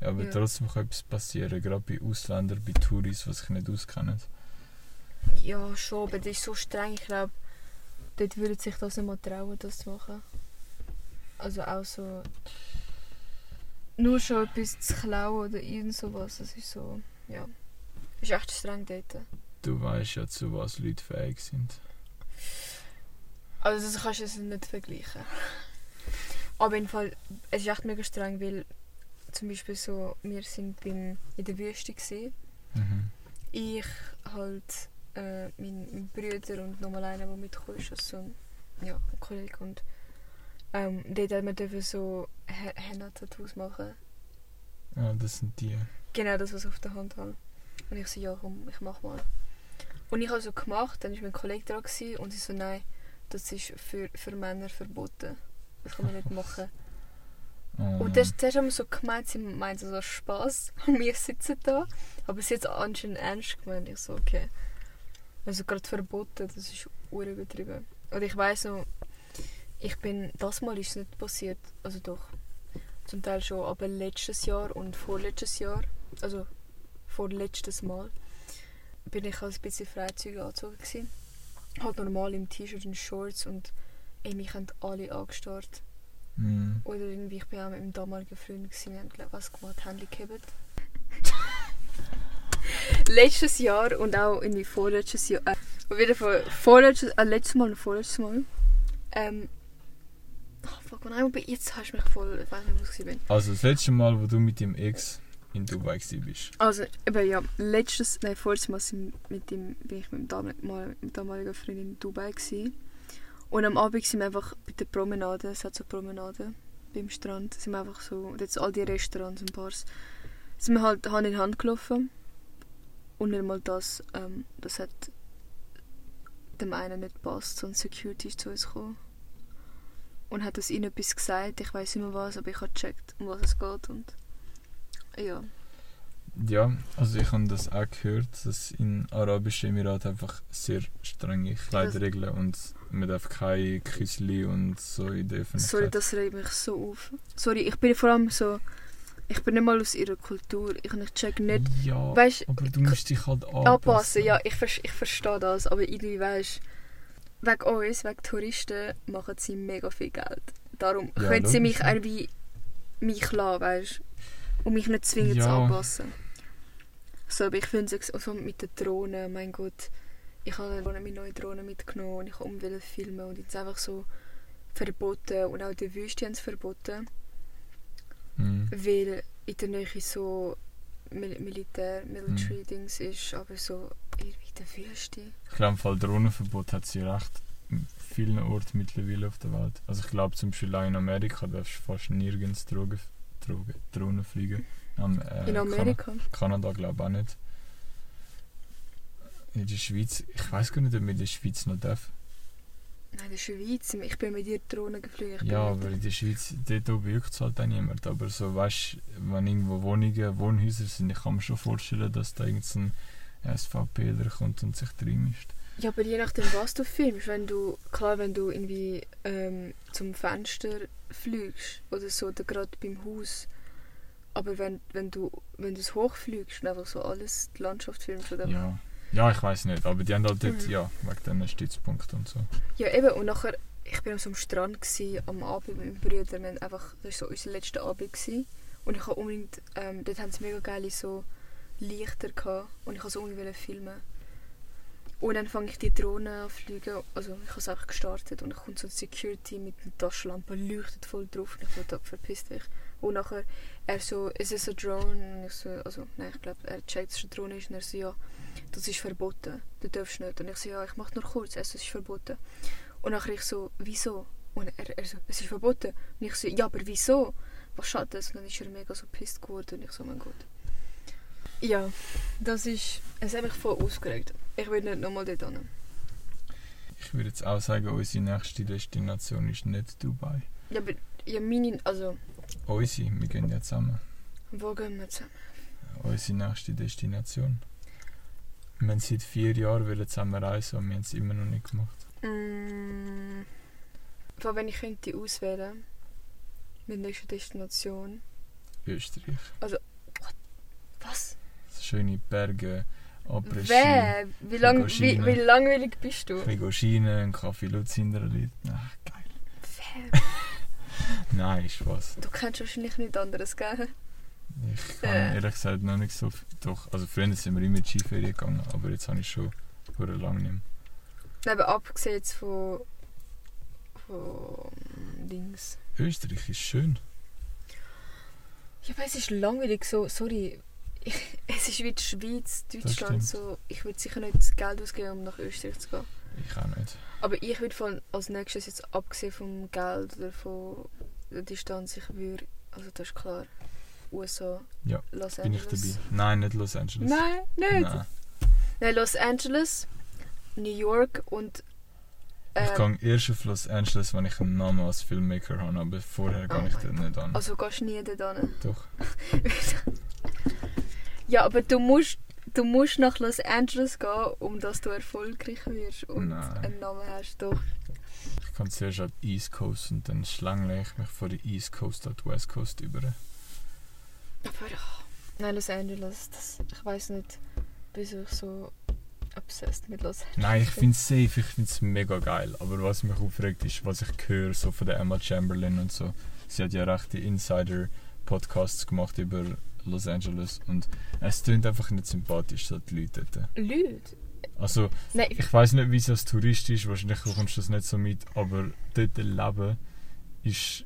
Ja, aber Ja. trotzdem kann etwas passieren, gerade bei Ausländern, bei Touris, die sich nicht auskennen. Ja, schon, aber das ist so streng, ich glaube, dort würde sich das nicht mal trauen, das zu machen. Also auch so... Nur schon etwas zu klauen oder irgend sowas, das ist so... Ja. Ist echt streng dort. Du weißt ja, zu was Leute fähig sind. Also das kannst du nicht vergleichen. Aber in Fall, es ist echt mega streng, weil zum Beispiel so, wir sind beim, in der Wüste gesehen. Mhm. Ich halt, äh, mein, mein Bruder und nochmal einer, der mitgekommen ist, also so ein, ja, ein Kollege. Und ähm, dort man dürfen so He- Henna-Tattoos machen. Ja, das sind die. Genau das, was ich auf der Hand habe. Und ich so, ja komm, ich mach mal. Und ich habe so gemacht, dann war mein Kollege dran gewesen, und sie so, nein, das ist für, für Männer verboten. Das kann man nicht machen. Oh, Und zuerst, zuerst haben wir so gemeint, sie meint so Spaß. Und wir sitzen da. Aber sie hat es anscheinend ernst gemeint. Ich so, okay. Also gerade verboten, das ist ur übertrieben. Und ich weiss noch, ich bin, das Mal ist es nicht passiert. Also doch, zum Teil schon, aber letztes Jahr und vorletztes Jahr, also vorletztes Mal, bin ich als ein bisschen freizügig angezogen gewesen. Halt normal im T-Shirt und Shorts und ey, mich haben alle angestarrt. Mhm. Oder irgendwie, ich bin auch mit meinem damaligen Freund gewesen, wir haben glaub, was gemacht, Handy gehabt. Letztes Jahr und auch irgendwie vorletztes Jahr. Äh, auf jeden Fall vorletztes, äh, letztes Mal und vorletztes Mal. Ähm. Ach, fuck, nein, aber jetzt hast du mich voll, ich weiß nicht, wo ich bin. Also das letzte Mal, wo du mit dem Ex in Dubai bist. Also, eben ja, letztes, nein, vorletztes Mal sind mit dem, bin ich mit dem damaligen, mal, mit dem damaligen Freund in Dubai gewesen. Und am Abend sind wir einfach bei der Promenade, es hat so Promenade beim Strand, sind wir einfach so, und jetzt all die Restaurants und Bars, sind wir halt Hand in Hand gelaufen. Und nicht mal das, ähm, das hat dem einen nicht gepasst, so ein Security ist zu uns gekommen. Und hat uns ihnen etwas gesagt, ich weiß nicht mehr was, aber ich habe gecheckt, um was es geht und ja. Ja, also ich habe das auch gehört, dass in Arabischen Emiraten einfach sehr strenge Kleiderregeln und man darf keine Küssli und so in der Öffentlichkeit. Sorry, das regt mich so auf. Sorry, ich bin vor allem so. Ich bin nicht mal aus ihrer Kultur. Ich, ich check nicht. Ja, Weißt aber du musst dich halt anpassen. anpassen, ja, ich, ich verstehe das. Aber irgendwie weißt wegen uns, wegen Touristen, machen sie mega viel Geld. Darum Ja, können sie mich irgendwie mich lassen, weißt Und mich nicht zwingen zu Ja. anpassen. So, aber ich finde es also mit den Drohnen, mein Gott. Ich habe meine neue Drohne mitgenommen und ich unbedingt filmen und jetzt einfach so verboten. Und auch in der Wüste haben sie verboten. Mhm. Weil in der Nähe so Mil Militär, Military Dings ist, aber so irgendwie in der Wüste. Ich glaube, im Fall Drohnenverbot hat sie recht in vielen Orten mittlerweile auf der Welt. Also ich glaube zum Beispiel auch in Amerika darfst du fast nirgends Drogen, Drogen, Drohnen fliegen. Am, äh, in Amerika. Kan Kanada glaube ich auch nicht. In der Schweiz, ich weiß gar nicht, ob man in der Schweiz noch darf. Nein, in der Schweiz. Ich bin mit ihr Drohnen geflogen. Ja, aber in der Schweiz, dort oben juckt es halt auch niemand. Aber so, weißt du, wenn irgendwo Wohnungen, Wohnhäuser sind, ich kann mir schon vorstellen, dass da irgendein SVPler kommt und sich reinmischt. Ja, aber je nachdem, was du filmst, wenn du, klar, wenn du irgendwie ähm, zum Fenster fliegst oder so, oder gerade beim Haus, aber wenn, wenn du wenn du es hochfliegst und einfach so alles, die Landschaft filmst oder Ja. Ja, ich weiß nicht, aber die haben halt dort, Mhm. ja, wegen diesen Stützpunkten und so. Ja, eben. Und nachher, ich bin am Strand gewesen, am Abend mit meinem Bruder. Wir einfach, das war so unser letzter Abend. Gewesen. Und ich habe unbedingt, ähm, dort haben sie mega geile so Lichter gehabt. Und ich wollte so unbedingt filmen. Und dann fange ich die Drohne an fliegen. Also ich habe es einfach gestartet. Und dann kommt so ein Security mit einer Taschenlampe, leuchtet voll drauf. Und ich wollte, verpisst dich. Und nachher, er so, ist es ein Drone? Und ich so, also, nein, ich glaube, er checkt, dass es eine Drohne ist. Und er so, ja, das ist verboten. Du darfst nicht. Und ich so, ja, ich mache nur kurz. Es ist verboten. Und nachher ich so, wieso? Und er, er so, es ist verboten. Und ich so, ja, aber wieso? Was schadet das? Und dann ist er mega so pisst geworden. Und ich so, mein Gott. Ja, das ist, es hat mich voll aufgeregt. Ich will nicht nochmal dort hin. Ich würde jetzt auch sagen, unsere nächste Destination ist nicht Dubai. Ja, aber, ja, meine, also, Unsere, wir gehen ja zusammen. wo gehen wir zusammen? Unsere nächste Destination. Wir haben seit vier Jahren wollen zusammen reisen und wir haben es immer noch nicht gemacht. Mm, von wenn ich könnte auswählen, mit nächster Destination. Österreich. Was? Schöne Berge, Après-Ski. Wer? Wie, lang, wie, wie langweilig bist du? Ein Schienen, einen Kaffee Lutz hinterliegt. Ach, geil. Wer? Nein, Spaß. Du kennst wahrscheinlich nichts anderes, gell? Ich kann Äh. ehrlich gesagt noch nicht so viel. Doch, also früher sind wir immer in die Skiferien gegangen, aber jetzt habe ich schon lange nicht mehr. Eben abgesehen jetzt von. von. Dings. Österreich ist schön. Ja, aber es ist langweilig so. Sorry. Ich, es ist wie die Schweiz, Deutschland. So, ich würde sicher nicht Geld ausgeben, um nach Österreich zu gehen. Ich auch nicht. Aber ich würde von als nächstes jetzt abgesehen vom Geld oder von der Distanz, ich würde. Also das ist klar. USA, Ja, Los Bin ich Angeles. dabei? Nein, nicht Los Angeles. Nein, nicht. Nein. Nein, Los Angeles, New York und. Ich ähm, gehe erst auf Los Angeles, wenn ich einen Namen als Filmmaker habe, aber vorher gehe Oh ich mein dort nicht an. also gehst du nie dort hin. Doch. Ja, aber du musst, du musst nach Los Angeles gehen, um dass du erfolgreich wirst und Nein. einen Namen hast. Doch. Ich kann zuerst an die East Coast und dann schlängle ich mich von der East Coast an die West Coast über. Aber oh, nein, Los Angeles, das, ich weiß nicht, wieso ich so obsessed mit Los Angeles Nein, ich finde es safe, ich finde es mega geil. Aber was mich aufregt, ist, was ich höre so von der Emma Chamberlain und so. Sie hat ja recht die Insider-Podcasts gemacht über Los Angeles und es klingt einfach nicht sympathisch, so die Leute dort. Leute? Also, Nein, ich, weiß nicht, wie es als Tourist ist, wahrscheinlich bekommst du das nicht so mit, aber dort Leben ist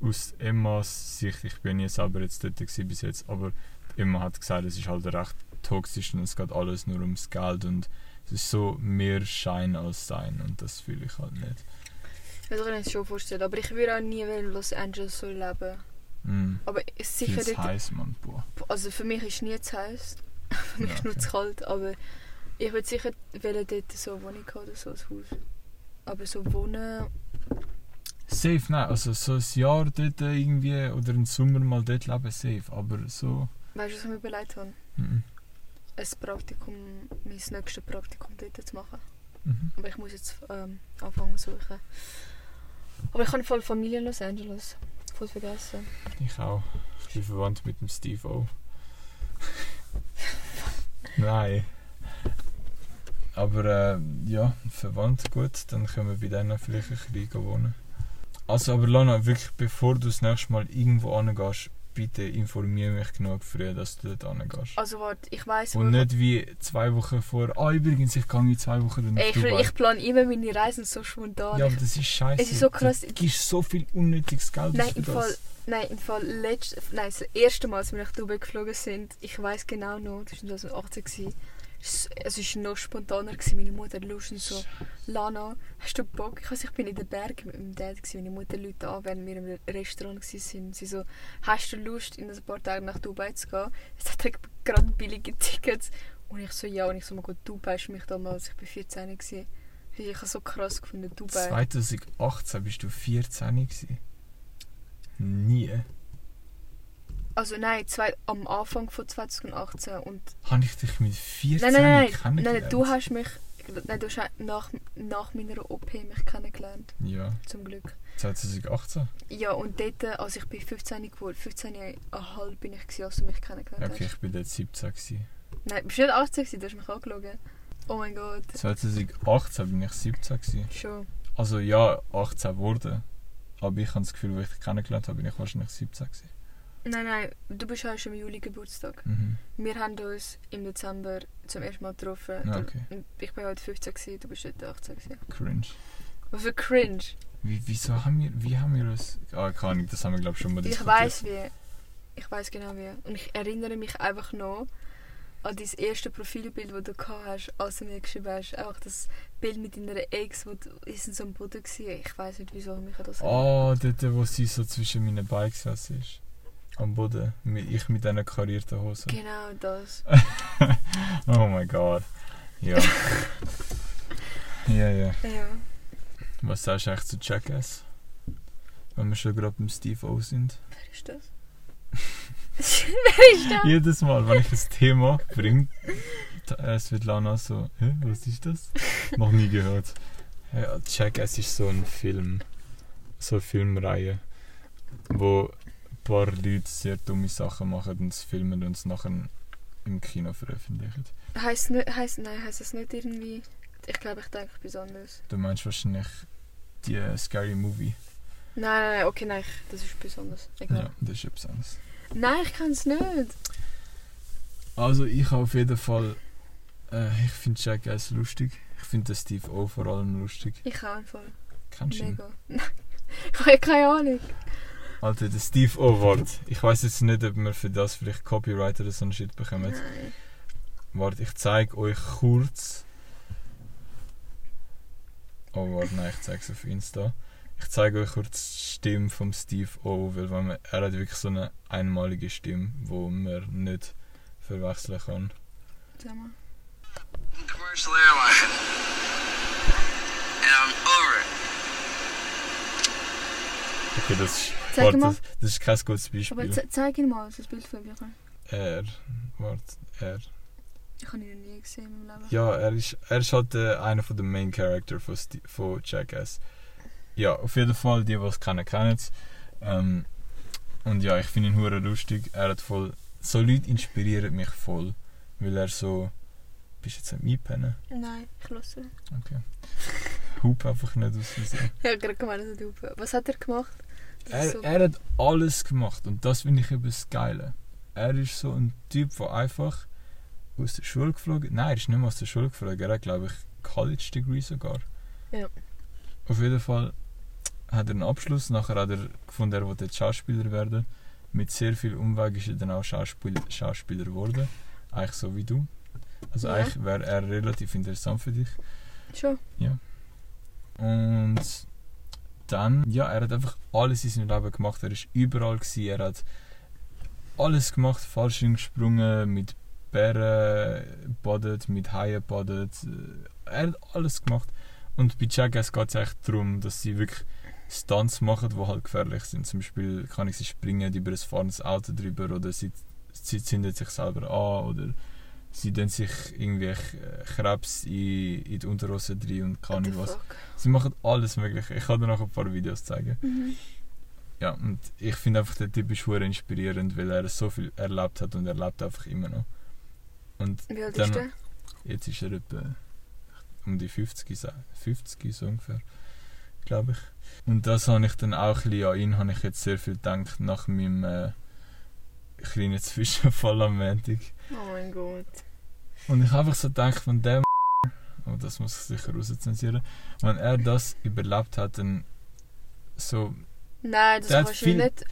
aus Emmas Sicht, ich bin nie selber jetzt dort bis jetzt, aber Emma hat gesagt, es ist halt recht toxisch und es geht alles nur ums Geld und es ist so mehr Schein als Sein und das fühle ich halt nicht. das kann ich mir schon vorstellen. Aber ich würde auch nie in Los Angeles so leben. Mm. Aber es ist sicher dort, heiß, Mann. Boah. also für mich ist nie zu heiß. Für mich Ja, ist nur okay. zu kalt. Aber ich würde sicher wollen dort so eine Wohnung haben oder so ein Haus. Aber so wohnen. Safe, nein, also so ein Jahr dort irgendwie oder einen Sommer mal dort leben, safe, aber so. Weißt du, was ich mir überlegt habe? Mhm. Ein Praktikum, mein nächstes Praktikum dort zu machen. Mhm. Aber ich muss jetzt ähm, anfangen zu suchen. Aber ich habe voll Familie in Los Angeles. Voll vergessen. Ich auch. Ich bin verwandt mit dem Steve O. Nein. Aber äh, ja, verwandt gut, dann können wir bei denen vielleicht ein bisschen wohnen. Also aber Lana, wirklich bevor du das nächste Mal irgendwo angehst, bitte informiere mich genug früh, dass du dort angehst. Also warte, ich weiß Und nicht wie zwei Wochen vor, ah übrigens, ich gehe in zwei Wochen dann nach Ey, ich, Dubai. ich plane immer meine Reisen so spontan. ja, aber das ist scheiße. Es ist so krass. Du gibst so viel unnötiges Geld Nein, im das. Fall, nein, im Fall letzt, nein, das erste Mal, als wir nach Dubai geflogen sind, ich weiß genau noch, das war 2018, gewesen, es war noch spontaner, gewesen. meine Mutter Lust und so, Lana, hast du Bock? Ich, weiss, ich bin in den Bergen mit meinem Dad, gewesen. meine Mutter Leute an, während wir im Restaurant waren. Sie so, hast du Lust, in ein paar Tagen nach Dubai zu gehen? Es hat gerade billige Tickets. Und ich so, ja, und ich so, mal gut, Dubai ist mich damals, ich war 14 gewesen. Ich habe so krass gefunden, Dubai. 2018 bist du 14 gewesen. Nie. Also nein, zwei, am Anfang von 2018 und Habe ich dich mit 14 Nein, nein, nein, nein, kennengelernt? nein, du hast mich, nein, du hast nach, nach meiner OP mich kennengelernt, Ja, zum Glück. 2018? Ja, und dort, als ich bei 15 geworden, 15,5 bin ich gewesen, als du mich kennengelernt Okay, hast. ich bin dort 17 gewesen. Nein, bist du nicht 18 gewesen? Du hast mich angeschaut. Oh mein Gott, 2018 bin ich 17 gewesen. schon. Also ja, 18 geworden. Aber ich habe das Gefühl, als ich dich kennengelernt habe, bin ich wahrscheinlich 17 gewesen. Nein, nein, du bist hast im Juli Geburtstag. Mhm. Wir haben uns im Dezember zum ersten Mal getroffen. Ja, okay. Ich war heute 15 gewesen, du bist heute 18 gewesen. Cringe. Was für cringe. Wie, wieso haben wir, wie haben wir das... Ah, keine Ahnung, das haben wir glaube ich schon mal Ich diskutiert. weiß wie. Ich weiß genau wie. Und ich erinnere mich einfach noch an dein erste Profilbild, das du gehabt hast, als du mir geschrieben hast. Einfach das Bild mit deiner Ex, wo du ist in so einem Boden war. Ich weiß nicht, wieso mich das Ah, dort, wo sie so zwischen meinen gesessen ist. Am Boden. Ich mit diesen karierten Hosen. Genau das. oh mein Gott. Ja. ja, ja. Ja. Was sagst du eigentlich zu Jackass? Wenn wir schon gerade beim Steve O sind. Wer ist das? Wer ist das? Jedes Mal, wenn ich ein Thema bringe, äh, Svetlana so, Hä, was ist das? Noch nie gehört. Ja, Jackass ist so ein Film, so eine Filmreihe, wo paar Leute sehr dumme Sachen machen und es filmen und es nachher im Kino veröffentlichen. Heißt nicht, heißt, nein, heißt es nicht irgendwie. Ich glaube, ich denke besonders. Du meinst wahrscheinlich die äh, Scary Movie. Nein, nein, nein, okay, nein, ich- das ist besonders. Egal. Ja, das ist etwas anderes. Nein, ich kann es nicht. Also ich habe auf jeden Fall, äh, ich finde Jackass lustig. Ich finde Steve O vor allem lustig. Ich auch einfach. Kennst du ihn? Mega. Ich habe keine Ahnung. Alter, der Steve O Wort. Ich weiß jetzt nicht, ob wir für das vielleicht Copyright oder so einen Shit bekommen. Nein. Warte, ich zeige euch kurz. Oh, warte, nein, ich zeige es auf Insta. Ich zeige euch kurz die Stimme vom Steve O, weil man, er hat wirklich so eine einmalige Stimme, wo man nicht verwechseln kann. Sag mal. commercial airline. And I'm over it. Okay, das ist, Zeig warte, mal. das, das ist kein gutes Aber Beispiel. ze zeig ihn mal, das Bild von mir. Er, warte, er. Ich habe ihn noch nie gesehen meinem Leben. Ja, er ist, er ist halt äh, einer von den Main Character von, Sti- von Jackass. Ja, auf jeden Fall, die, die es kennen, kennen es. Ähm, und ja, ich finde ihn hure lustig. Er hat voll... So Leute inspirieren mich voll. Weil er so... Bist du jetzt am Einpennen? Nein, ich lasse. Okay. Hup einfach nicht aus Versehen. Ich habe gerade gemeint, dass er dupe. Was hat er gemacht? Er, so- er hat alles gemacht und das finde ich eben das Geile. Er ist so ein Typ, der einfach aus der Schule geflogen Nein, er ist nicht mal aus der Schule geflogen. Er hat, glaube ich, College Degree sogar. Ja. Auf jeden Fall hat er einen Abschluss. Nachher hat er gefunden, er wollte Schauspieler werden. Mit sehr viel Umweg ist er dann auch Schauspiel Schauspieler geworden. Eigentlich so wie du. Also Ja. eigentlich wäre er relativ interessant für dich. Schon. Und dann, ja, er hat einfach alles in seinem Leben gemacht. Er ist überall gewesen. Er hat alles gemacht, Fallschirm gesprungen, mit Bären badet, mit Haien badet. Er hat alles gemacht. Und bei Jackass geht es echt darum, dass sie wirklich Stunts machen, die halt gefährlich sind. Zum Beispiel kann ich sie springen über ein fahrendes Auto drüber oder sie, sie zündet sich selber an oder sie tun sich irgendwie Krebs in, in die Unterhose drin und kann the nicht was. Sie machen alles mögliche. Ich kann dir noch ein paar Videos zeigen. Mhm. Ja, und ich finde einfach, der Typ ist schwer inspirierend, weil er so viel erlebt hat und er lebt einfach immer noch. Und Wie alt Dann- ist der? jetzt ist er etwa um die 50, so- 50 so ungefähr, glaube ich. Und das habe ich dann auch ein bisschen an ihn, habe ich jetzt sehr viel gedacht nach meinem äh, kleinen Zwischenfall am Montag. Oh mein Gott. Und ich habe einfach so gedacht, von dem oh, das muss ich sicher rauszensieren, wenn er das überlebt hat, dann so Nein, das Der kannst du viel- nicht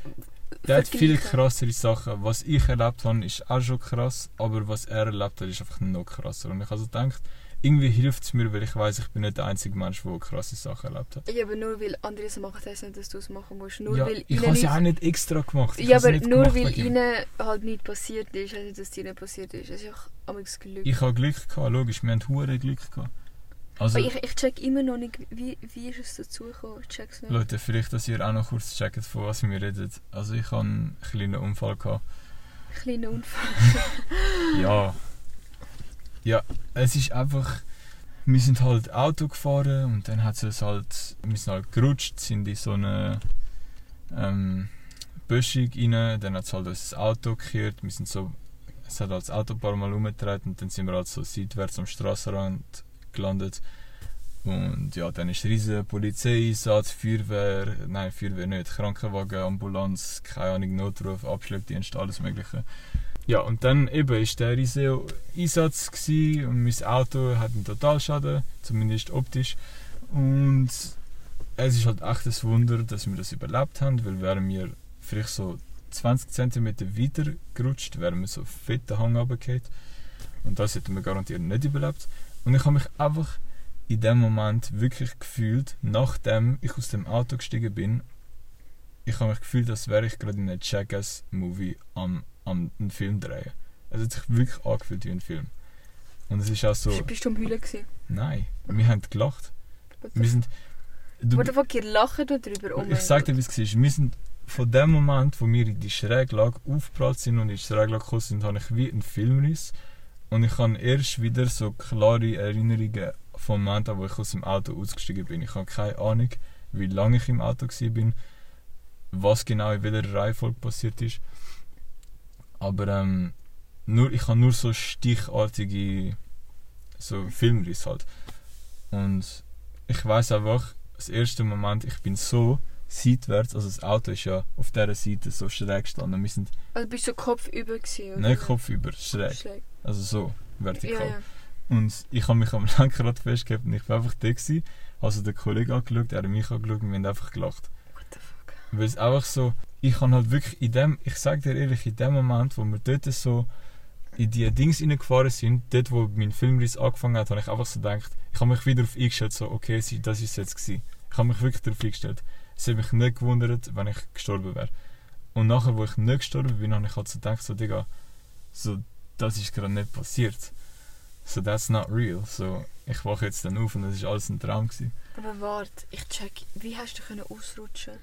Der hat viel krassere Sachen. Was ich erlebt habe, ist auch schon krass, aber was er erlebt hat, ist einfach noch krasser. Und ich habe so gedacht, irgendwie hilft es mir, weil ich weiß, ich bin nicht der einzige Mensch, der krasse Sachen erlebt hat. Ja, aber nur weil andere es machen, heisst nicht, dass du es machen musst. Nur ja, weil ich habe es ja auch nicht extra gemacht. Ich Ja, habe es aber nicht nur gemacht weil ihnen halt nichts passiert ist, nicht, dass dir nicht passiert ist. Es ist auch amigs Glück. Ich habe Glück gehabt, logisch, wir haben hure Glück gehabt. Also, aber ich, ich check immer noch nicht, wie, wie ist es dazu gekommen. Ich check's nicht. Leute, vielleicht, dass ihr auch noch kurz checkt, von was wir reden. Also ich habe einen kleinen Unfall gehabt. Kleiner Unfall. Ja. Ja, es ist einfach. Wir sind halt Auto gefahren und dann hat es halt. Wir sind halt gerutscht, sind in so eine ähm, Böschung rein. Dann hat es halt unser Auto gekehrt. Wir sind so. Es hat halt das Auto ein paar Mal umgedreht und dann sind wir halt so seitwärts am Straßenrand gelandet. Und ja, dann ist riesen Polizeieinsatz, Feuerwehr, nein, Feuerwehr nicht, Krankenwagen, Ambulanz, keine Ahnung, Notruf, Abschleppdienst, alles Mögliche. Ja, und dann eben ist der riesige Einsatz und mein Auto hat einen Totalschaden, zumindest optisch. Und es ist halt echt ein Wunder, dass wir das überlebt haben, weil wären wir vielleicht so 20 cm weiter gerutscht, wären wir so fett den Hang runtergefallen. Und das hätten wir garantiert nicht überlebt. Und ich habe mich einfach in dem Moment wirklich gefühlt, nachdem ich aus dem Auto gestiegen bin, ich habe mich gefühlt, als wäre ich gerade in einem Jackass-Movie am, am einen Film drehen. Es hat sich wirklich angefühlt wie ein Film. Und es ist auch so, Bist du am Heulen gewesen? nein, wir haben gelacht. Wir sind, du, the fuck, ihr lacht darüber? Oh ich sag dir, wie es war. Wir sind von dem Moment, wo wir in die Schräglage aufgeprallt sind und in die Schräglage gekommen sind, habe ich wie einen Filmriss. Und ich habe erst wieder so klare Erinnerungen vom Moment an, wo ich aus dem Auto ausgestiegen bin. Ich habe keine Ahnung, wie lange ich im Auto war, bin, was genau in welcher Reihenfolge passiert ist. Aber ähm, nur, ich habe nur so stichartige so Filmrisse halt. Und ich weiß einfach, das erste Moment, ich bin so seitwärts, also das Auto ist ja auf dieser Seite so schräg gestanden. Wir sind Also bist du kopfüber gewesen? oder? nicht kopfüber, schräg. Schräg. Also so, Ja, vertikal. ja. Und ich habe mich am Lenkrad festgehalten und ich war einfach da gewesen. Also der Kollege angeschaut, er hat mich angeschaut und wir haben einfach gelacht. Weil es einfach so, ich habe halt wirklich in dem, ich sag dir ehrlich, in dem Moment, wo wir dort so in die Dings reingefahren sind, dort wo mein Filmriss angefangen hat, habe ich einfach so gedacht, ich habe mich wieder auf eingestellt, so, okay, das ist jetzt gewesen. Ich habe mich wirklich darauf eingestellt. Es hat mich nicht gewundert, wenn ich gestorben wäre. Und nachher, wo ich nicht gestorben bin, habe ich halt so gedacht, so, Digga, so, das ist gerade nicht passiert. So, that's not real. So, ich wache jetzt dann auf und das ist alles ein Traum gewesen. Aber warte, ich check. Wie hast du können ausrutschen?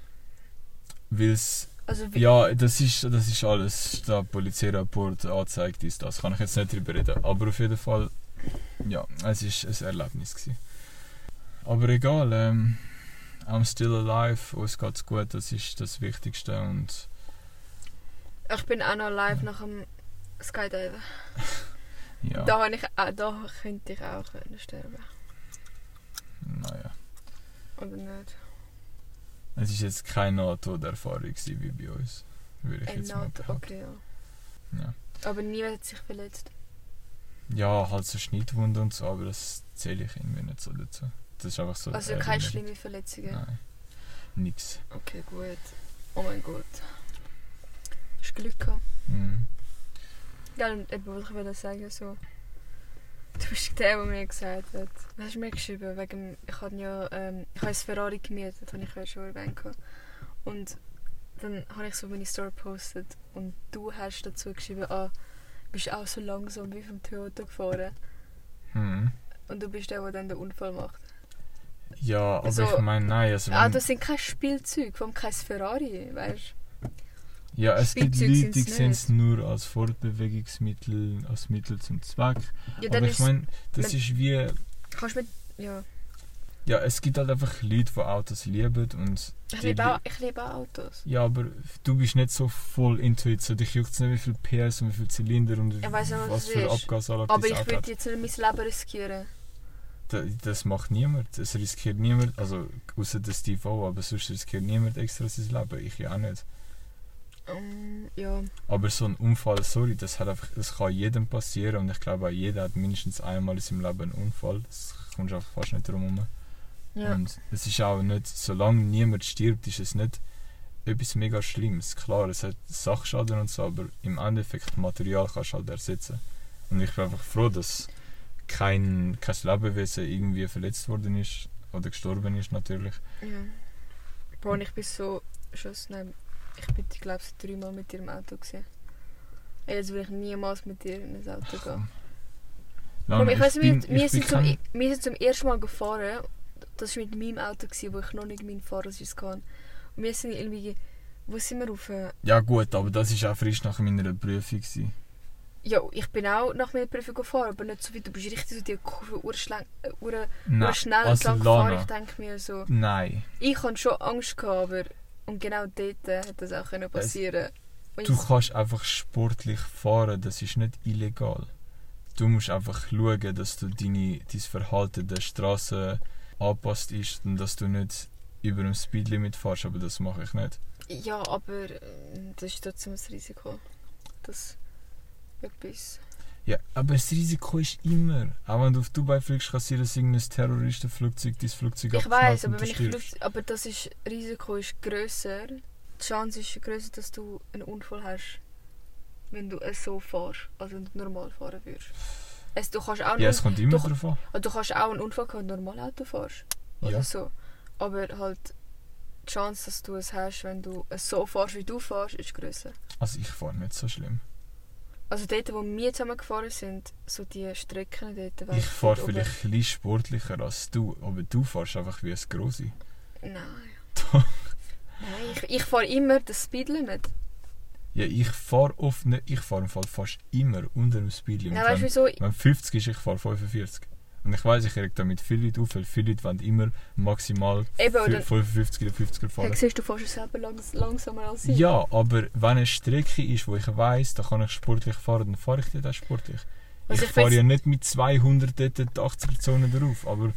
Weil's Also Ja, das ist, das ist alles. Der Polizeirapport anzeigt ist das. Kann ich jetzt nicht drüber reden. Aber auf jeden Fall, ja, es war ein Erlebnis. Gewesen. Aber egal, ähm, I'm still alive, uns geht's gut, das ist das Wichtigste. Und ich bin auch noch live nach dem Skydiven. ja, Da, ich, da könnte ich auch sterben. naja. Oder nicht? Es ist jetzt keine Nahtoderfahrung wie bei uns. Würde ich Ein jetzt mal behaupten. okay, ja. Ja. Aber niemand hat sich verletzt. ja, halt so Schnittwunden und so, aber das zähle ich irgendwie nicht so dazu. Das ist einfach so. Also keine nicht- schlimmen Verletzungen. Nein. Nix. Okay, gut. Oh mein Gott. Hast du Glück gehabt? Mhm. Ja, und eben, was ich wollte sagen, so... Du bist der, der mir gesagt hat... Was hast du mir geschrieben? Wegen, ich habe ja... Ähm, ich habe ein Ferrari gemietet, habe ich ja schon erwähnt. Und dann habe ich so meine Story gepostet und du hast dazu geschrieben, ah, du bist auch so langsam wie vom Toyota gefahren. Mhm. Und du bist der, der dann den Unfall macht. Ja, aber Also, ich meine, nein, also wenn, Autos sind kein Spielzeug, vor allem kein Ferrari, weißt ja, es gibt Leute, die sehen es nur als Fortbewegungsmittel, als Mittel zum Zweck. Ja, aber ich meine, das ist wie, Kannst du mit... Ja. ja, es gibt halt einfach Leute, die Autos lieben und Ich liebe li- auch, ich liebe auch Autos. Ja, aber du bist nicht so voll into it, so dich juckt nicht, wie viel PS und wie viel Zylinder und nicht, was was es für ist. Abgasanlage Aber das ich würde jetzt nicht mein Leben riskieren. Da- Das macht niemand, das riskiert niemand, also außer der Steve O, aber sonst riskiert niemand extra sein Leben, ich ja auch nicht. Um, ja. Aber so ein Unfall, sorry, das, hat einfach, das kann jedem passieren und ich glaube auch jeder hat mindestens einmal in seinem Leben einen Unfall. Das kommst du einfach fast nicht drum herum. ja. Und es ist auch nicht, solange niemand stirbt, ist es nicht etwas mega Schlimmes. Klar, es hat Sachschaden und so, aber im Endeffekt Material kannst du halt ersetzen. Und ich bin einfach froh, dass kein, kein Lebewesen irgendwie verletzt worden ist oder gestorben ist natürlich. ja. Und ich bin so... Nein, ich bin, ich glaube, dreimal mit dir im Auto gesehen. Jetzt will ich niemals mit dir in ein Auto gehen. Bro, ich bin- wir, wir, ich sind zum, kein- wir sind zum ersten Mal gefahren. Das war mit meinem Auto, gewesen, wo ich noch nicht meinen Fahrersitz hatte. Und wir sind irgendwie... Wo sind wir rauf? Ja gut, aber das war auch frisch nach meiner Prüfung. Gewesen. Ja, ich bin auch nach meiner Prüfung gefahren, aber nicht so weit. Du bist richtig so die Kurve äh, ur- Nein, ur schnell also entlang gefahren. Ich denke mir so... nein. Ich hatte schon Angst, gehabt, aber... Und genau dort äh, hat das auch können passieren Und Du kannst einfach sportlich fahren, das ist nicht illegal. Du musst einfach schauen, dass du deine, dein Verhalten der Straße angepasst ist und dass du nicht über dem Speedlimit fährst, aber das mache ich nicht. Ja, aber äh, das ist trotzdem ein Risiko. Das etwas. Ja, aber das Risiko ist immer. Auch wenn du auf Dubai fliegst, kann es sein, dass irgendein Terroristenflugzeug dein Flugzeug Ich abknallt weiß, aber du wenn ich stirbst. Flug, aber das ist Risiko ist größer. Die Chance ist größer, dass du einen Unfall hast, wenn du es so fährst, als wenn du normal fahren würdest. Es, du kannst auch Ja, es kommt immer doch- drauf an. Also, du kannst auch einen Unfall haben, wenn du normal Auto fährst. Oder Ja. so. Aber halt die Chance, dass du es hast, wenn du es so fährst, wie du fährst, ist größer. Also ich fahre nicht so schlimm. Also dort, wo wir zusammen gefahren sind, so die Strecken dort, Ich fahre vielleicht ein bisschen sportlicher als du, aber du fährst einfach wie ein Grosse. er- Nein. Doch. Nein, ich, ich fahre immer das Speedlimit. Ja, ich fahre oft nicht, ich fahre im Fall fast immer unter dem Speedlimit. Nein, weißt du wenn, wieso? wenn 50 ist, ich fahre 45. Und ich weiß, ich reg damit viele Leute auf, weil viele Leute wollen immer maximal Eben, oder- 55 oder 50 fahren. Hey, siehst du fährst ja selber langs langsamer als ich. Ja, aber wenn eine Strecke ist, wo ich weiss, da kann ich sportlich fahren, dann fahre ich dort auch sportlich. Also ich ich fahre ja nicht mit 200 dort die 80er-Zone drauf, aber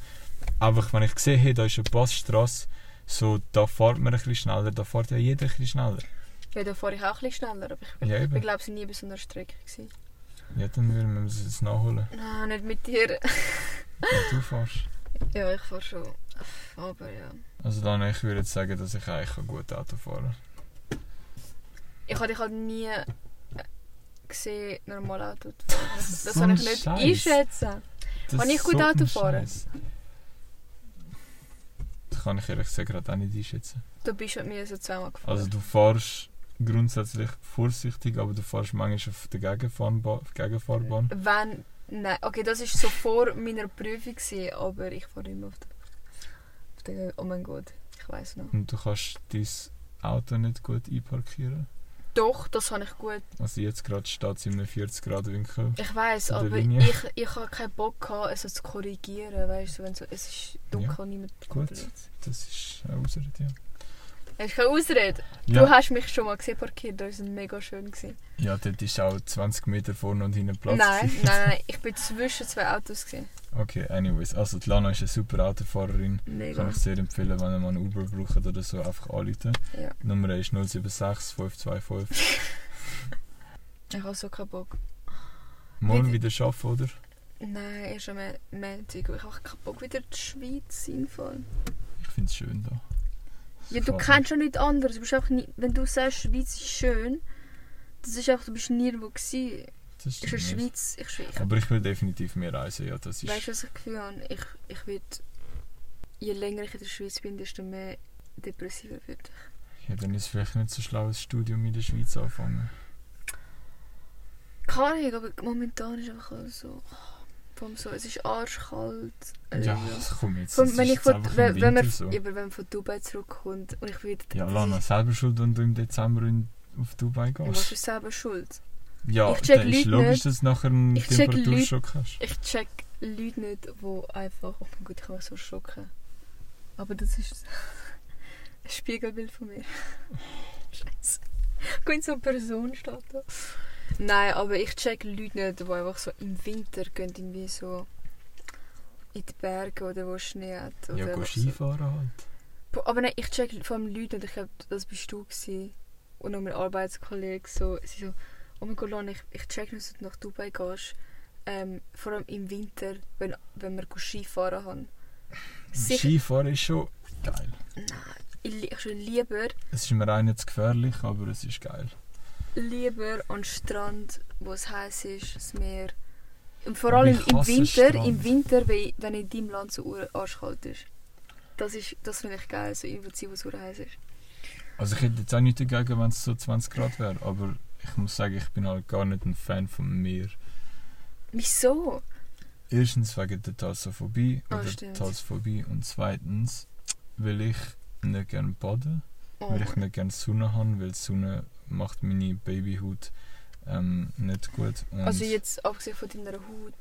einfach, wenn ich sehe, hey, da ist eine Passstrasse, so, da fährt man ein bisschen schneller, da fährt ja jeder ein bisschen schneller. Ja, da fahre ich auch ein bisschen schneller, aber ich, Ja, ich bin glaube ich nie bei so einer Strecke gewesen. Ja, dann würden wir es jetzt nachholen. Nein, nicht mit dir. Wenn du fährst. Ja, ich fahre schon. Aber ja. Also dann, ich würde jetzt sagen, dass ich eigentlich ein gutes Auto fahren Ich habe dich halt nie äh, gesehen, normal Auto zu fahren. Das, So kann ich nicht Scheiß. einschätzen. Das Kann ich gut so Auto fahren? Das kann ich ehrlich gesagt gerade auch nicht einschätzen. Du bist mit mir so zweimal gefahren. Also du fährst grundsätzlich vorsichtig, aber du fährst manchmal auf der Gegenfahrba- Gegenfahrbahn. Wenn. Nein, okay, das war so vor meiner Prüfung, gewesen, aber ich fahre immer auf der, auf der. Oh mein Gott, ich weiß noch. Und du kannst dein Auto nicht gut einparkieren. Doch, das habe ich gut. Also jetzt gerade steht es in einem 40 Grad Winkel. Ich weiß, aber Linie. ich, ich habe keinen Bock gehabt, es so zu korrigieren. Weißt du, wenn so, es ist dunkel Ja, und niemand gut. kontrolliert. Das ist eine Ausrede, ja. Hast du keine Ausrede? Ja, Du hast mich schon mal gesehen parkiert, das war mega schön. Gewesen. ja dort ist auch 20 Meter vorne und hinten Platz. Nein, nein, nein, ich bin zwischen zwei Autos. Gewesen. Okay, anyways. Also die Lana ist eine super Autofahrerin. Mega. Kann ich sehr empfehlen, wenn ihr mal einen Uber braucht oder so, einfach anrufen. Ja. Die Nummer ist 076 525. Ich habe so keinen Bock. Morgen Wie- wieder arbeiten, oder? Nein, erst am Montag. Ich habe keinen Bock, wieder in die Schweiz hinfahren. Ich finde es schön da. Ja, du kennst schon nichts anderes. Du bist einfach nie, wenn du sagst, Schweiz ist schön, das ist einfach, du bist nirgendwo gewesen. Das Ist. Schweiz, ich, ich Aber ich will definitiv mehr reisen, ja. Das ist, Weißt du, was ich Gefühl habe? Ich, ich will, je länger ich in der Schweiz bin, desto mehr depressiver werde ich. ja, dann ist es vielleicht nicht so schlau, ein Studium in der Schweiz anfangen. Keine Ahnung, aber momentan ist einfach alles so. Vor allem so, es ist arschkalt. Also, Ja, das kommt jetzt. Allem, wenn, ich von, wenn, wenn, man, so. ja, wenn man von Dubai zurückkommt und ich will. Ja, Lana, selber schuld, wenn du im Dezember in, auf Dubai Ja, Was gehst. ist selber schuld? Ja, Ich check dann ist logisch, nicht. dass du nachher einen Ich Temperaturschock hast. Ich check Leute nicht, die einfach. Oh mein Gott, ich kann mich so schocken. Aber das ist ein Spiegelbild von mir. Scheiße. In so eine Person steht da. Nein, aber ich check Leute nicht, die einfach so im Winter gehen, irgendwie so in die Berge oder wo Schnee hat. Oder Ja, einfach so. Skifahren halt. Aber nein, ich check vor allem Leute und ich glaube, das bist du gewesen. Und noch mein Arbeitskollege so, sie so, oh mein Gott, Lon, ich, ich check nicht, dass du nach Dubai gehst. Ähm, vor allem im Winter, wenn, wenn wir Skifahren haben. Sicher, Skifahren ist schon geil. ich, li- ich schon lieber, Es ist mir auch nicht zu gefährlich, aber es ist geil. Lieber an Strand, wo es heiß ist, das Meer. Und vor allem im Winter, Strand. im Winter, wenn, in deinem Land so arschkalt ist. Das, ist, das finde ich geil, so irgendwo zu wo es ur heiß ist. Also ich hätte jetzt auch nichts dagegen, wenn es so 20 Grad wäre, aber ich muss sagen, ich bin halt gar nicht ein Fan vom Meer. Wieso? Erstens wegen der Thalassophobie Ah, oder stimmt. Thalassophobie und zweitens will ich nicht gerne baden, Oh, weil ich nicht gerne Sonne habe, weil Sonne macht meine Babyhaut ähm, nicht gut und, Also jetzt abgesehen von deiner Haut.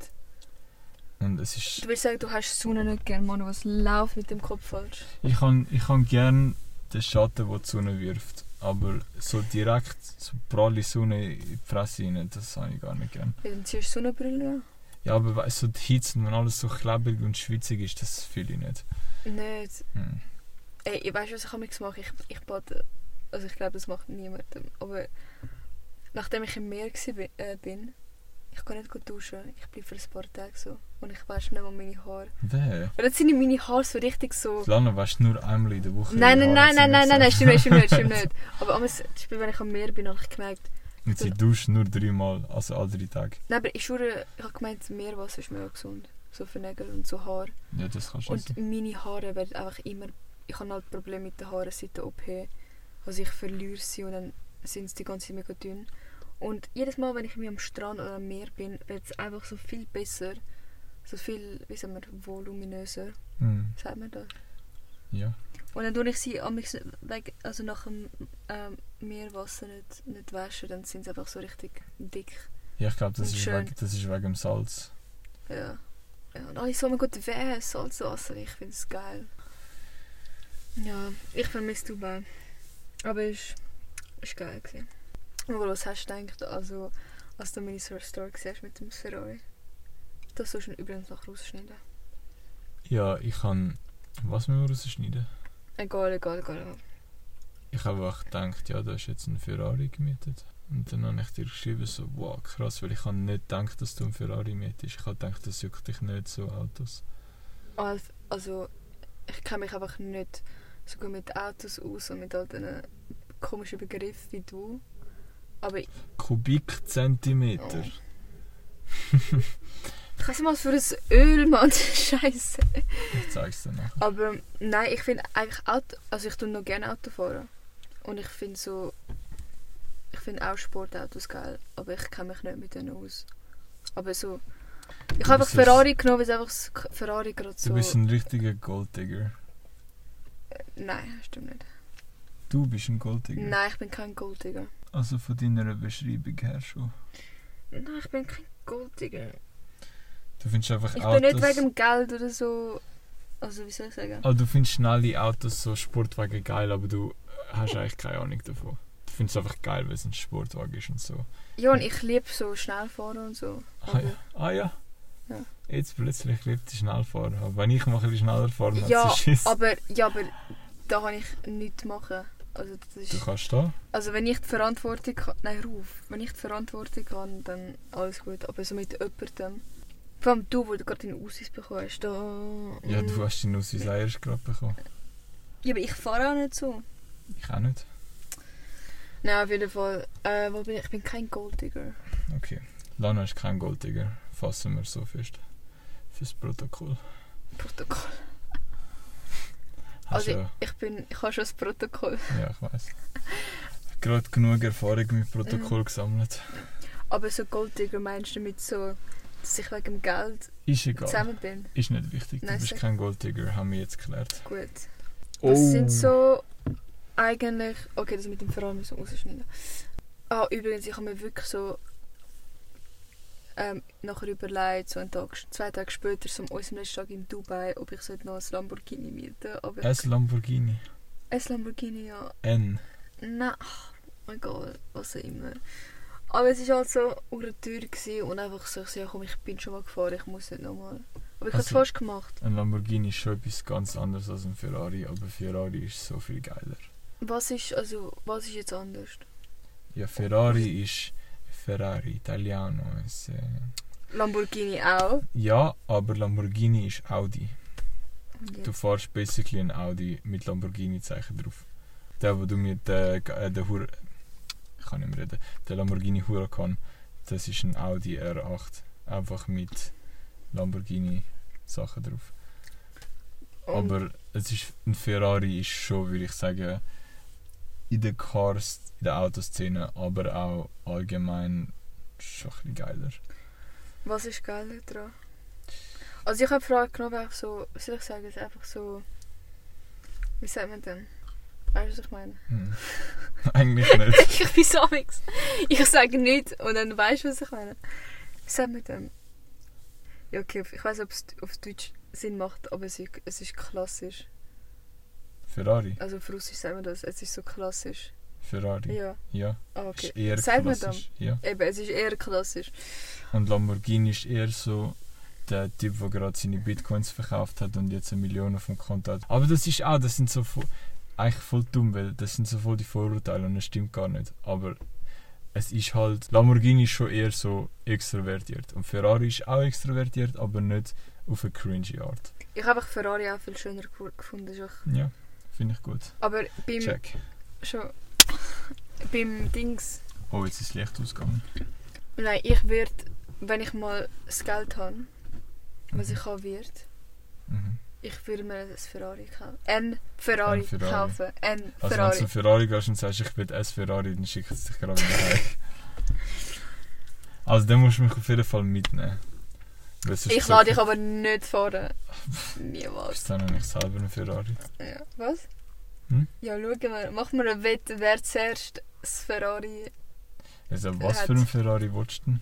und es ist Du willst sagen, du hast Sonne nicht gerne, Mann, was läuft mit dem Kopf falsch? ich kann ich kann gern den Schatten, den die Sonne wirft, aber so direkt so pralle Sonne in die Fresse rein, das habe ich gar nicht gern. Ja, dann ziehst du Sonnenbrille an. Ja, aber weißt du, so die Hitze, wenn alles so klebrig und schwitzig ist, das fühle ich nicht. Nicht. Hm. Ey, ich weiß, was ich manchmal mache. Ich, ich bade. Also ich glaube, das macht niemand. Aber nachdem ich im Meer bin, äh, bin, ich kann nicht gut duschen. Ich bleibe für ein paar Tage so. Und ich wasche nicht mal meine Haare. Wer? Weil jetzt sind meine Haare so richtig so... Lana wäschst nur einmal in der Woche. Nein, nein, nein, nein, nein, mir nein, stimmt nicht, stimmt nicht, stimmt nicht. Aber am zum Beispiel, wenn ich am Meer bin, habe ich gemerkt... Und sie duscht nur dreimal, also alle drei Tage. Nein, aber ich schwöre, ich habe gemeint, Meerwasser ist mega gesund. So für Nägel und so Haar. Ja, das kannst du Und sein. meine Haare werden einfach immer. Ich habe halt Probleme mit den Haaren seit der OP. Also ich verliere sie und dann sind sie die ganze Zeit mega dünn. Und jedes Mal, wenn ich mich am Strand oder am Meer bin, wird es einfach so viel besser. So viel, wie sagen wir, voluminöser. Hm, Sagt man das? ja. Und dann tue ich sie weg, also nach dem ähm, Meerwasser nicht, nicht waschen, dann sind sie einfach so richtig dick. ja, ich glaube, das, ist wegen- das ist wegen dem Salz. Ja. Ja, und alle so, oh mein Gott, wer Salzwasser? Ich finde es geil. Ja, ich vermisse Dubai. Aber es ist geil gewesen. Aber was hast du gedacht, also, als du meine Story gesehen mit dem Ferrari? Das sollst du übrigens noch rausschneiden. Ja, ich kann. Was müssen wir rausschneiden? Egal, egal, egal. Ich habe einfach gedacht, ja, da ist jetzt ein Ferrari gemietet. Und dann habe ich dir geschrieben, so, wow, krass, weil ich habe nicht gedacht, dass du ein Ferrari mietest. Ich habe gedacht, das juckt dich nicht so Autos. Al- Also, ich kenne mich einfach nicht so gut mit Autos aus und mit all diesen komischen Begriffen wie du. Aber ich Kubikzentimeter. Oh. weiß nicht mal was für ein Öl, Mann. Scheiße. Ich zeig's dir nachher. Aber nein, ich finde eigentlich Auto, also ich tue noch gerne Auto fahren. Und ich finde so, ich finde auch Sportautos geil, aber ich kenne mich nicht mit denen aus. Aber so, ich Du habe einfach bist ein- Ferrari genommen, weil es einfach das K- Ferrari gerade so... Du bist ein richtiger Golddigger. Nein, stimmt nicht. Du bist ein Golddigger. Nein, ich bin kein Golddigger. Also von deiner Beschreibung her schon. Nein, ich bin kein Golddigger. Du findest einfach Ich Autos... bin nicht wegen Geld oder so... Also, wie soll ich sagen? Ah, du findest schnelle Autos so Sportwagen geil, aber du hast eigentlich keine Ahnung davon. Du findest es einfach geil, weil es ein Sportwagen ist und so. Ja, und ich liebe so schnell fahren und so. Ah ja. Ah, ja. Ja. Jetzt plötzlich liebt sie schnell fahren. Aber wenn ich mal ein bisschen schneller fahre, dann Ja, sie Schiss. aber, ja, aber da kann ich nichts machen. Also, das ist... Du kannst da. Also wenn ich die Verantwortung kann, nein ruf, wenn ich die Verantwortung habe, dann alles gut. Aber so mit jemandem, vor allem du, wo du gerade deinen Ausweis bekommen hast, da... Ja, mm. du hast den aus deinem erst gerade bekommen. Ja, aber ich fahre auch nicht so. Ich auch nicht. Nein, auf jeden Fall. Äh, wo bin ich? ich bin kein Golddigger. Okay. Lana ist kein Golddigger. Fassen wir so fest. Fürs Protokoll. Protokoll. Hast Also ja, ich, ich bin, ich habe schon das Protokoll. ja, ich weiß. Gerade genug Erfahrung mit Protokoll Mhm. gesammelt. Aber so Golddigger meinst du damit so, dass ich wegen dem Geld Ist egal. zusammen bin? Ist nicht wichtig. Du Nein, bist kein Golddigger, haben wir jetzt geklärt. Gut. Oh. Was sind so eigentlich. Okay, das mit dem Ferrari müssen wir rausschneiden. Ah, übrigens, ich habe mir wirklich so ähm, nachher überlegt, so einen Tag, zwei Tage später, so an unserem letzten Tag in Dubai, ob ich sollte noch ein Lamborghini mieten aber S Lamborghini. Ein Lamborghini, ja. N. Nein, egal, was auch immer. Aber es war halt so teuer und einfach so, ja komm, ich bin schon mal gefahren, ich muss nicht nochmal. Aber ich habe es Also- fast gemacht. Ein Lamborghini ist schon etwas ganz anderes als ein Ferrari, aber Ferrari ist so viel geiler. Was ist, also, was ist jetzt anders? Ja, Ferrari ist Ferrari, Italiano. Ist, äh, Lamborghini auch. ja, aber Lamborghini ist Audi. Du fährst basically ein Audi mit Lamborghini-Zeichen drauf. Der, wo du mit äh, äh, der Hur ich kann nicht mehr reden, der Lamborghini Huracan, das ist ein Audi R8, einfach mit Lamborghini-Sachen drauf. Und- Aber es ist, ein Ferrari ist schon, würde ich sagen, in der Cars, der Autoszene, aber auch allgemein schon ein bisschen geiler. Was ist geiler dran? Also ich habe die Frage genommen, so, soll ich sagen, es ist einfach so, wie sagt man denn? Weißt du, was ich meine? Hm. Eigentlich nicht. ich bin so nix. Ich sage nichts und dann weißt du, was ich meine. Wie sagt man denn? Ja, okay, ich weiß nicht, ob es auf Deutsch Sinn macht, aber es ist, es ist klassisch. Ferrari. Also auf Russisch sagt man das, es ist so klassisch. Ferrari. Ja, Ja, ah, okay. ist eher dann? klassisch. Ja. Eben, es ist eher klassisch. Und Lamborghini ist eher so der Typ, der gerade seine Bitcoins verkauft hat und jetzt eine Million auf dem Konto hat. Aber das ist auch, das sind so vo- eigentlich voll dumm, weil das sind so voll die Vorurteile und das stimmt gar nicht. Aber es ist halt, Lamborghini ist schon eher so extrovertiert und Ferrari ist auch extrovertiert, aber nicht auf eine cringy Art. Ich habe Ferrari auch viel schöner gefu- gefunden. Ja, finde ich gut. Aber beim, Check. schon, beim Dings Oh, jetzt ist das Licht ausgegangen. Nein, ich werde, wenn ich mal das Geld habe, was Mhm. ich haben wird, Mhm. ich würde mir ein Ferrari kaufen. Ein Ferrari, Ein Ferrari. kaufen. Ein Also wenn du Ferrari. zum Ferrari gehst und sagst, ich will ein Ferrari, dann schickt es dich gerade wieder heim. Also dann musst du mich auf jeden Fall mitnehmen. Ich lade dich aber nicht fahren. Niemals. Ist dann nicht selber ein Ferrari? Ja. Was? Hm? Ja, schauen wir. Machen wir eine Wette, wer zuerst das Ferrari Also was hat- für ein Ferrari willst du denn?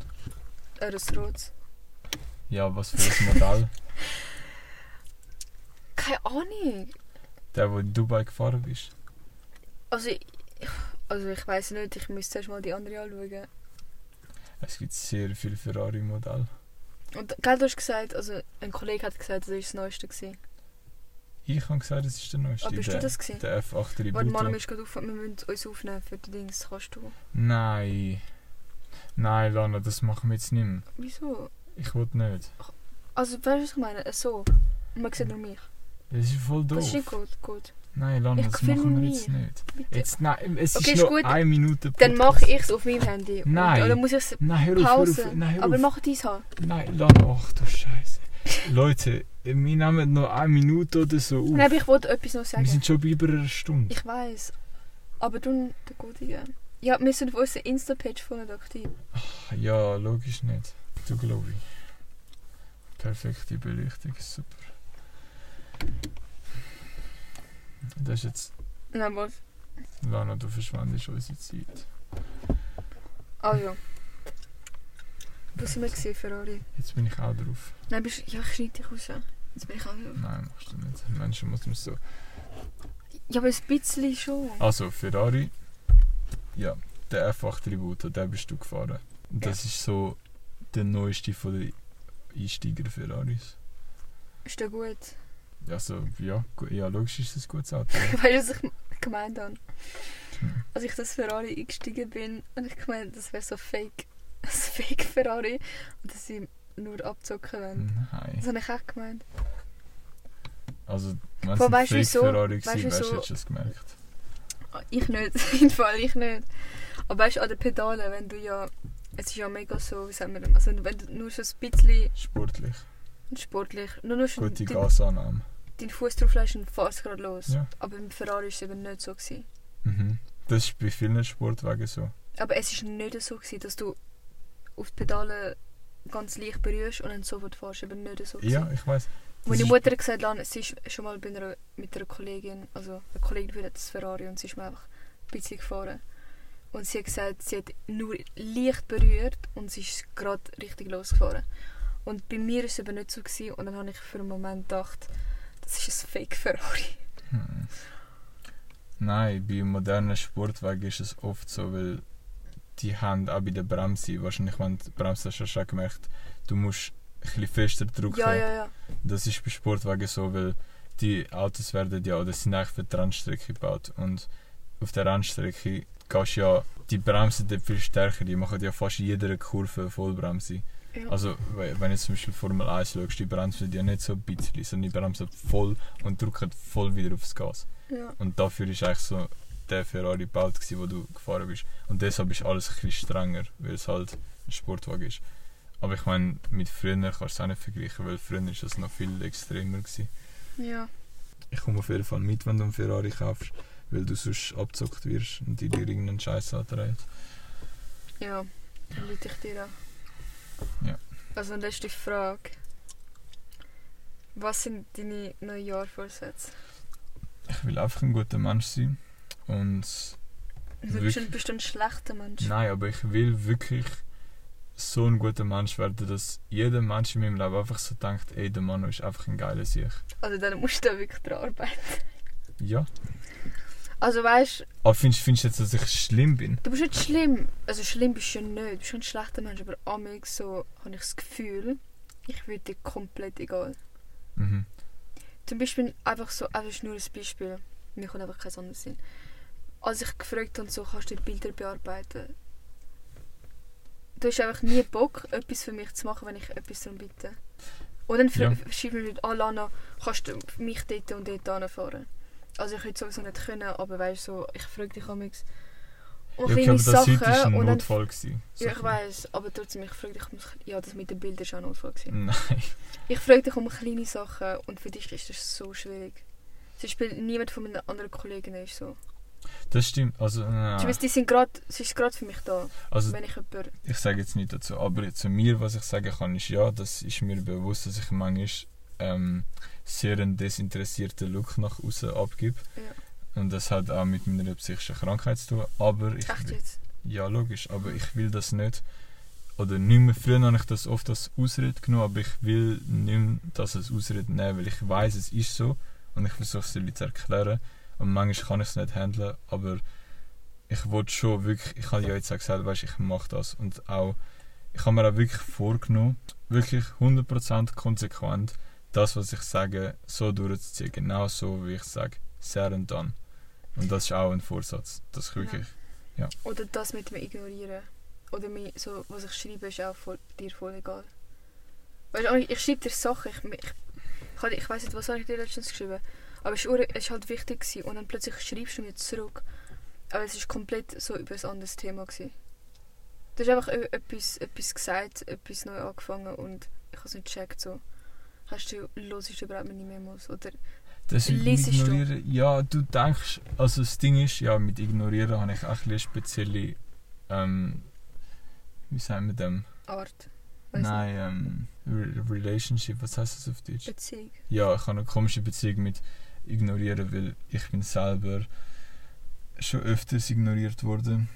äh, das Rot. Ja, was für ein Modell? Keine Ahnung. Der, wo in Dubai gefahren bist. Also ich, also ich weiß nicht, ich müsste erst mal die andere anschauen. Es gibt sehr viele Ferrari-Modelle. Und gell, du hast gesagt, also ein Kollege hat gesagt, das war das Neueste. Gewesen. Ich habe gesagt, es ist der neueste. Ah, bist du der, das gewesen? Der F8 Warte, Tributo. Gerade auf, wir müssen uns aufnehmen für die Dings. Kannst du? Nein. Nein, Lana, das machen wir jetzt nicht mehr. Wieso? Ich will nicht. Also weißt du, was ich meine? So. Man sieht nur mich. Das ist voll Das doof. ist nicht gut. gut. Nein, Lana, Ich das machen wir jetzt nicht. Bitte. Jetzt, nein, es Okay, ist ist noch gut. eine Minute Dann Podcast. mache ich es auf meinem Handy. Nein. Und, oder muss ich es Nein, hör auf, hör auf. Nein, hör Aber auf. mach dies halt. Nein, Lana, ach du Scheiße. Leute, wir nehmen noch eine Minute oder so auf. Nein, aber ich wollte etwas noch wir sagen. sind schon bei über einer Stunde. Ich weiß. Aber du, der Gute. Ja, wir sind auf unserer Insta-Page voll aktiv. Ja, logisch nicht. Du glaube ich. Perfekte Belichtung, super. Das ist jetzt, Nein, was? Lana, du verschwendest unsere Zeit. Also. Wo sind wir gesehen, Ferrari? Jetzt bin ich auch drauf. Nein, bist, ja, ich schneide dich raus. Jetzt bin ich auch drauf. Nein, machst du nicht. Menschen muss man so. Ja, aber ein bisschen schon. Also, Ferrari. Ja, der F8 Tributo, der bist du gefahren. Und Das ist so der neueste von den Einsteiger Ferraris. Ist der gut? Also, ja, gu- ja logisch ist das ein gutes Auto. Weißt du, was ich gemeint habe? Hm. Als ich das Ferrari eingestiegen bin, habe ich gemeint, das wäre so fake. Ein fake Ferrari. Und dass sie nur abzocken wollen. Nein. Das habe ich auch gemeint. Also, wenn es ein weißt du Fake wieso? Ferrari Weißt gewesen du wärst, wieso? hättest du es gemerkt. Ich nicht, auf jeden Fall, ich nicht. Aber weißt du, an den Pedalen, wenn du ja. Es ist ja mega so, wie sagen wir das? Also, wenn du nur so ein bisschen Sportlich. sportlich, nur, nur schon Gute Gasannahme. deinen Fuß drauf lässt und fährst gerade los. Ja. Aber beim Ferrari war es eben nicht so. Gewesen. Mhm. Das ist bei vielen Sportwagen so. Aber es war nicht so, gewesen, dass du auf die Pedale ganz leicht berührst und dann sofort fährst. Eben nicht so. Ja, gewesen. ich weiß. Meine Mutter hat gesagt, Lan, sie ist schon mal einer, mit einer Kollegin, also eine Kollegin von hat das Ferrari und sie ist mir einfach ein bisschen gefahren. Und sie hat gesagt, sie hat nur leicht berührt und sie ist gerade richtig losgefahren. Und bei mir war es eben nicht so gewesen, und dann habe ich für einen Moment gedacht, das ist ein Fake Ferrari. Hm. Nein, bei modernen Sportwagen ist es oft so, weil die haben auch bei der Bremse, wahrscheinlich wenn die Bremse hast, hast du gemerkt, du musst ein bisschen fester drücken. Ja, ja, ja. Das ist bei Sportwagen so, weil die Autos werden ja, oder sind eigentlich für die Rennstrecke gebaut. Und auf der Rennstrecke gehst ja, die Bremsen dort viel stärker, die machen ja fast in jeder Kurve Vollbremse. ja. Also, we- wenn du zum Beispiel Formel 1 schaust, die bremsen ja nicht so ein bisschen, sondern die bremsen voll und drücken voll wieder aufs Gas. ja. Und dafür ist eigentlich so der Ferrari gebaut, gewesen, wo du gefahren bist. Und deshalb ist alles ein bisschen strenger, weil es halt ein Sportwagen ist. Aber ich meine, mit früher kannst du es auch nicht vergleichen, weil früher ist es noch viel extremer. Gewesen. ja. Ich komme auf jeden Fall mit, wenn du einen Ferrari kaufst, weil du sonst abgezockt wirst und die dir irgendeinen Scheiß antreibt. Ja, dann leite ich dir an. Ja. Also letzte Frage. Was sind deine Neujahrvorsätze? Ich will einfach ein guter Mensch sein. Und Also bist, du, Wirklich? bist du ein schlechter Mensch? Nein, aber ich will wirklich so ein guter Mensch werden, dass jeder Mensch in meinem Leben einfach so denkt, ey, der Manu ist einfach ein geiler Sieg. Also dann musst du da wirklich dran arbeiten. Ja. Also weißt Aber findest findest du jetzt, dass ich schlimm bin? du bist nicht schlimm. Also schlimm bist du ja nicht. Du bist schon ein schlechter Mensch. Aber amig so habe ich das Gefühl, ich würde dir komplett egal. Mhm. Zum Beispiel einfach so, einfach nur ein Beispiel. Mir kommt einfach kein anderes Sinn. Als ich gefragt habe, so, kannst du die Bilder bearbeiten? Du hast einfach nie Bock, etwas für mich zu machen, wenn ich etwas darum bitte. Und dann Ja. schreiben mir Leute, ah Lana, kannst du mich dort und dort anfahren? Also ich würde sowieso nicht können, aber weißt du, so, ich frage dich amigs um Ja, kleine aber das Sachen war ein und dann... Notfall. Gewesen. Ja, ich weiß, aber trotzdem, ich frage dich, um- ja, das mit den Bildern ist auch ein Notfall gewesen. Nein. Ich frage dich um kleine Sachen und für dich ist das so schwierig. Zum Beispiel niemand von meinen anderen Kollegen ist so. Das stimmt. Also, Zum nein. Beispiel, die sind grad, sie ist gerade für mich da, also wenn ich jemand... ich sage jetzt nicht dazu, aber zu mir, was ich sagen kann, ist ja, das ist mir bewusst, dass ich manchmal ähm, sehr einen desinteressierten Look nach außen abgebe. Ja. Und das hat auch mit meiner psychischen Krankheit zu tun. Aber ich Echt jetzt? Ja, logisch, aber ich will das nicht oder nicht mehr, früher habe ich das oft als Ausrede genommen, aber ich will nicht mehr das als Ausrede nehmen, weil ich weiß, es ist so und ich versuche es den Leuten zu erklären und manchmal kann ich es nicht handeln, aber ich wollte schon wirklich, ich habe ja jetzt auch gesagt, weißt, ich mache das und auch, ich habe mir auch wirklich vorgenommen, wirklich 100% konsequent das, was ich sage, so durchzuziehen, genau so, wie ich sage, sehr und dann. Und das ist auch ein Vorsatz, dass ich wirklich, Oder das mit dem Ignorieren. Oder mir, so, was ich schreibe, ist auch voll, dir voll egal. Weißt du, ich, schreibe dir Sachen, ich, ich, ich, ich weiß nicht, was habe ich dir letztens geschrieben. Aber es war halt wichtig gewesen. und dann plötzlich schreibst du mir zurück. Aber es war komplett so über ein anderes Thema. Gewesen. Du hast einfach e- etwas, etwas gesagt, etwas neu angefangen und ich habe es nicht gecheckt. So. Hast du, hörst du überhaupt meine Memos? Oder Das Liesest du? Ignorieren, ja, du denkst, also das Ding ist, ja, mit Ignorieren habe ich auch eine spezielle, ähm, wie sagen wir dem? Art? Weiss Nein, ähm, Re Relationship, was heißt das auf Deutsch? Beziehung. Ja, ich habe eine komische Beziehung mit Ignorieren, weil ich bin selber schon öfters ignoriert worden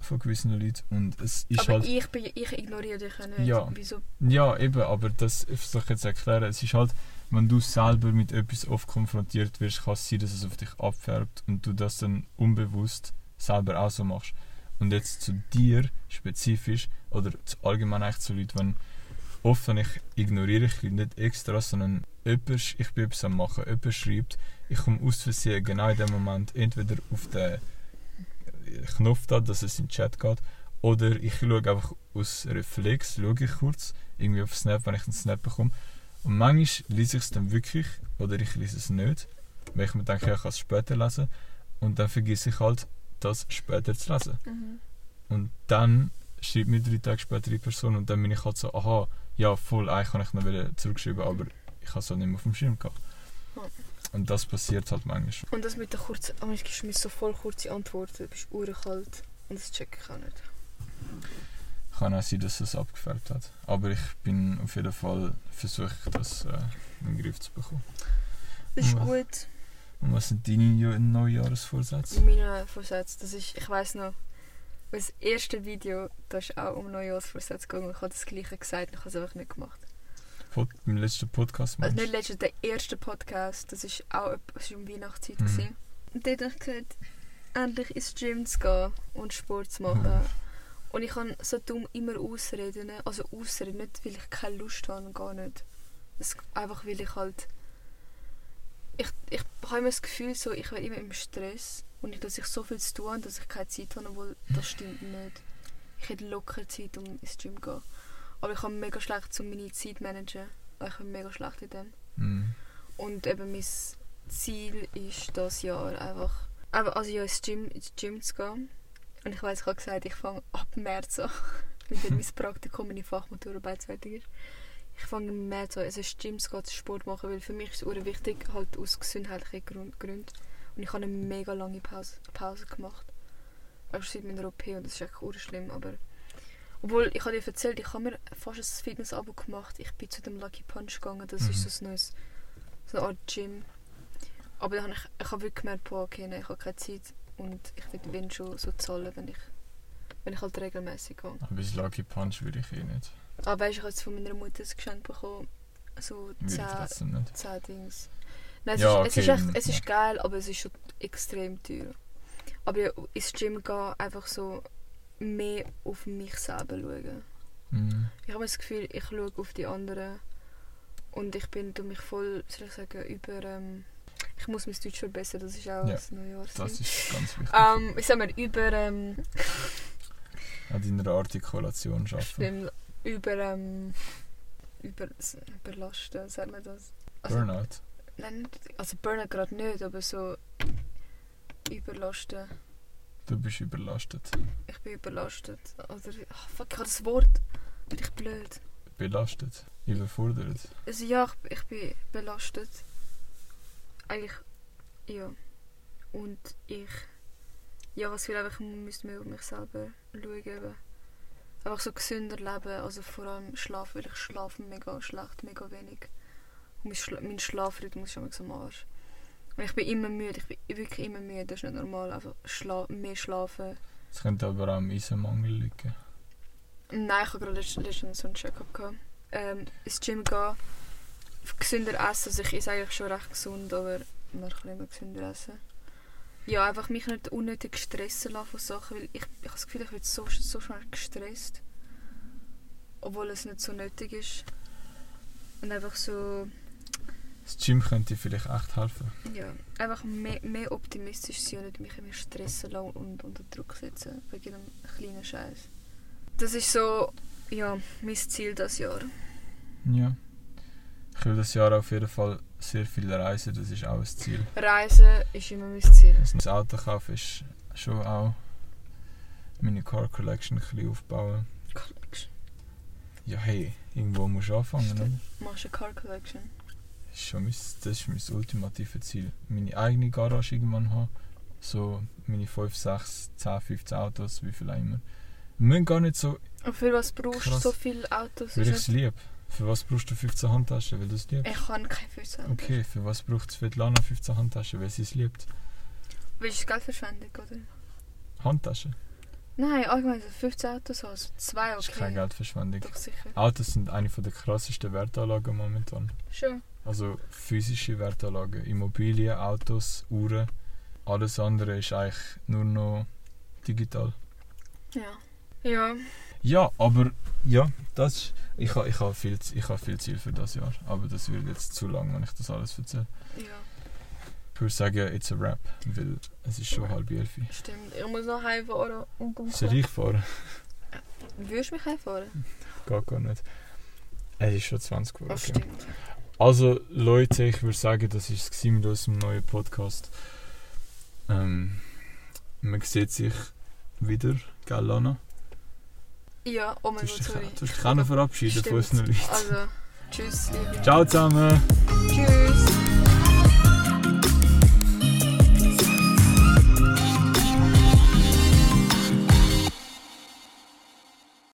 von gewissen Leuten und es ist Aber halt... ich, bin, ich ignoriere dich ja nicht. Ja. Wieso? Ja, eben, aber das versuche ich jetzt erklären. Es ist halt, wenn du selber mit etwas oft konfrontiert wirst, kann es sein, dass es auf dich abfärbt und du das dann unbewusst selber auch so machst. Und jetzt zu dir spezifisch oder zu allgemein eigentlich zu Leuten, wenn oft wenn ich ignoriere ich nicht extra, sondern jemand, ich bin etwas am machen, jemand schreibt, ich komme aus Versehen genau in dem Moment entweder auf den Knopf da, dass es in den Chat geht, oder ich schaue einfach aus Reflex, schaue ich kurz, irgendwie auf Snap, wenn ich einen Snap bekomme. Und manchmal lese ich es dann wirklich, oder ich lese es nicht, weil ich mir denke, ja, ich kann es später lesen. Und dann vergesse ich halt, das später zu lesen. Mhm. Und dann schreibt mir drei Tage später die Person und dann bin ich halt so, aha, ja, voll, eigentlich kann ich noch wieder zurückschreiben, aber ich habe es halt nicht mehr auf dem Schirm gehabt. Ja. Und das passiert halt manchmal. Und das mit der kurzen, aber ich gibst mir so voll kurze Antworten, du bist urenkalt und das check ich auch nicht. Kann auch sein, dass es abgefärbt hat. Aber ich bin auf jeden Fall, versuche das äh, in den Griff zu bekommen. Das ist Ja. gut. Und was sind deine Neujahresvorsätze? Meine Vorsätze, das ist, ich weiß noch, das erste Video, da ist auch um Neujahrsvorsätze gegangen. Ich habe das gleiche gesagt ich habe es einfach nicht gemacht. Pod Im letzten Podcast Also meinst nicht letztens, der erste Podcast, das ist auch das ist um Weihnachtszeit. Mhm. gewesen. Und dort habe ich gesagt, endlich ins Gym zu gehen und Sport zu machen. Mhm. Und ich kann so dumm immer ausreden. Also ausreden, nicht weil ich keine Lust habe, gar nicht. Es, einfach weil ich halt... Ich, ich habe immer das Gefühl, so, ich werde immer im Stress und ich, dass ich so viel zu tun habe, dass ich keine Zeit habe, obwohl das stimmt nicht. Ich hätte locker Zeit, um ins Gym zu gehen. Aber ich habe mega schlecht um meine Zeit zu managen. Ich bin mega schlecht in dem. Mhm. Und eben mein Ziel ist das Jahr einfach, einfach also ja, ins Gym, ins Gym zu gehen. Und ich weiß, ich habe gesagt, ich fange ab März an, weil dann mein Praktikum meine Fachmaturarbeit fertig ist. Ich fange im März an, also ins Gym zu Sport machen, weil für mich ist es wichtig, halt aus gesundheitlichen Grund- Gründen. Und ich habe eine mega lange Pause, Pause gemacht. Also seit meiner OP und das ist echt schlimm, aber... Obwohl, ich habe dir erzählt, ich habe mir fast ein Fitness-Abo gemacht. Ich bin zu dem Lucky Punch gegangen, das Mhm. ist so ein neues so eine Art Gym. Aber dann habe ich, ich habe wirklich gemerkt, boah, okay, nein, ich habe keine Zeit und ich werde wenn schon so zahlen, wenn ich, wenn ich halt regelmäßig gehe. Aber bis Lucky Punch würde ich eh nicht. Aber weißt du, ich habe jetzt von meiner Mutter ein Geschenk bekommen, so Würde ich 10, trotzdem nicht. 10 Dings. Nein, es, Ja, ist, es, ist okay, echt, es ist geil, aber es ist schon extrem teuer. Aber ja, ins Gym gehen, einfach so mehr auf mich selber schauen. Mhm. Ich habe das Gefühl, ich schaue auf die anderen und ich bin tu mich voll, soll ich sagen, über... Ähm, ich muss mein Deutsch verbessern, das ist auch Ja, das Neujahrsziel. Das ist ganz wichtig. Ähm, ich sag mal, über... Ähm, An deiner Artikulation arbeiten. stimmt, über... Ähm, über überlasten, sagt man das? Also, Burnout. Nein, also Burnout gerade nicht, aber so... Überlasten. Du bist überlastet. Ich bin überlastet. Oder... ach, fuck, ich habe das Wort. Bin ich blöd. Belastet. Überfordert. Also ja, ich, ich bin belastet. Eigentlich, ja. Und ich, ja, was will einfach, ich müsste mehr auf mich selber schauen. Eben. Einfach so gesünder leben, also vor allem Schlaf, weil ich schlafe mega schlecht, mega wenig. Und mein, Schla mein Schlafrhythmus ist immer so am Arsch. Und ich bin immer müde, ich bin wirklich immer müde, das ist nicht normal. Einfach schla mehr schlafen. Es könnte aber auch am Eisenmangel liegen. Nein, ich habe gerade letzt- letztens so einen Check-up gehabt. Ähm, ins Gym gehen, gesünder essen. Also ich esse eigentlich schon recht gesund, aber man kann immer gesünder essen. Ja, einfach mich nicht unnötig stressen lassen von Sachen, weil ich, ich habe das Gefühl, ich werde so, so schnell gestresst. Obwohl es nicht so nötig ist. Und einfach so, Das Gym könnte dir vielleicht echt helfen. ja, einfach mehr, mehr optimistisch sein und nicht mich immer stressen lassen und unter Druck setzen. Wegen einem kleinen Scheiß. Das ist so, ja, mein Ziel das Jahr. Ja. Ich will das Jahr auf jeden Fall sehr viel reisen, das ist auch ein Ziel. Reisen ist immer mein Ziel. Also ein Auto kaufen ist schon auch meine Car Collection ein bisschen aufbauen. Collection. Ja, hey, irgendwo musst du anfangen, oder? Machst du eine Car Collection? Das ist, schon mein, das ist mein ultimative Ziel. Meine eigene Garage irgendwann haben. So meine 5, 6, 10, 15 Autos, wie viel auch immer. Wir müssen gar nicht so, Und für was brauchst du so viele Autos? weil ich es liebe. Für was brauchst du 15 Handtaschen, weil du es liebst? ich kann keine 15 Autos. Okay, für was braucht Svetlana 15 Handtaschen, weil sie es liebt? Willst du Geldverschwendung, oder? Handtaschen? Nein, allgemein so 15 Autos. Also zwei, Das ist okay. keine Geldverschwendung. Doch sicher. Autos sind eine der krassesten Wertanlagen momentan. Schon. Also physische Wertanlagen. Immobilien, Autos, Uhren. Alles andere ist eigentlich nur noch digital. Ja. Ja. Ja, aber ja, das ist, ich habe ich ha viel, ich ha viel Ziel für das Jahr. Aber das wird jetzt zu lang, wenn ich das alles erzähle. Ja, Ich würde sagen, it's a wrap, weil es ist schon halb elf. stimmt. Ich muss noch heimfahren und um Soll ich fahren? Würdest du mich heimfahren? Geht gar nicht. Es ist schon 20 geworden. Das okay. stimmt. Also Leute, ich würde sagen, das war es mit unserem neuen Podcast. Ähm, man sieht sich wieder, gell Lana? Ja, oh mein Gott, sorry. du hast dich auch noch verabschieden von unseren Leuten. Also, tschüss, liebe. Ciao zusammen! Tschüss.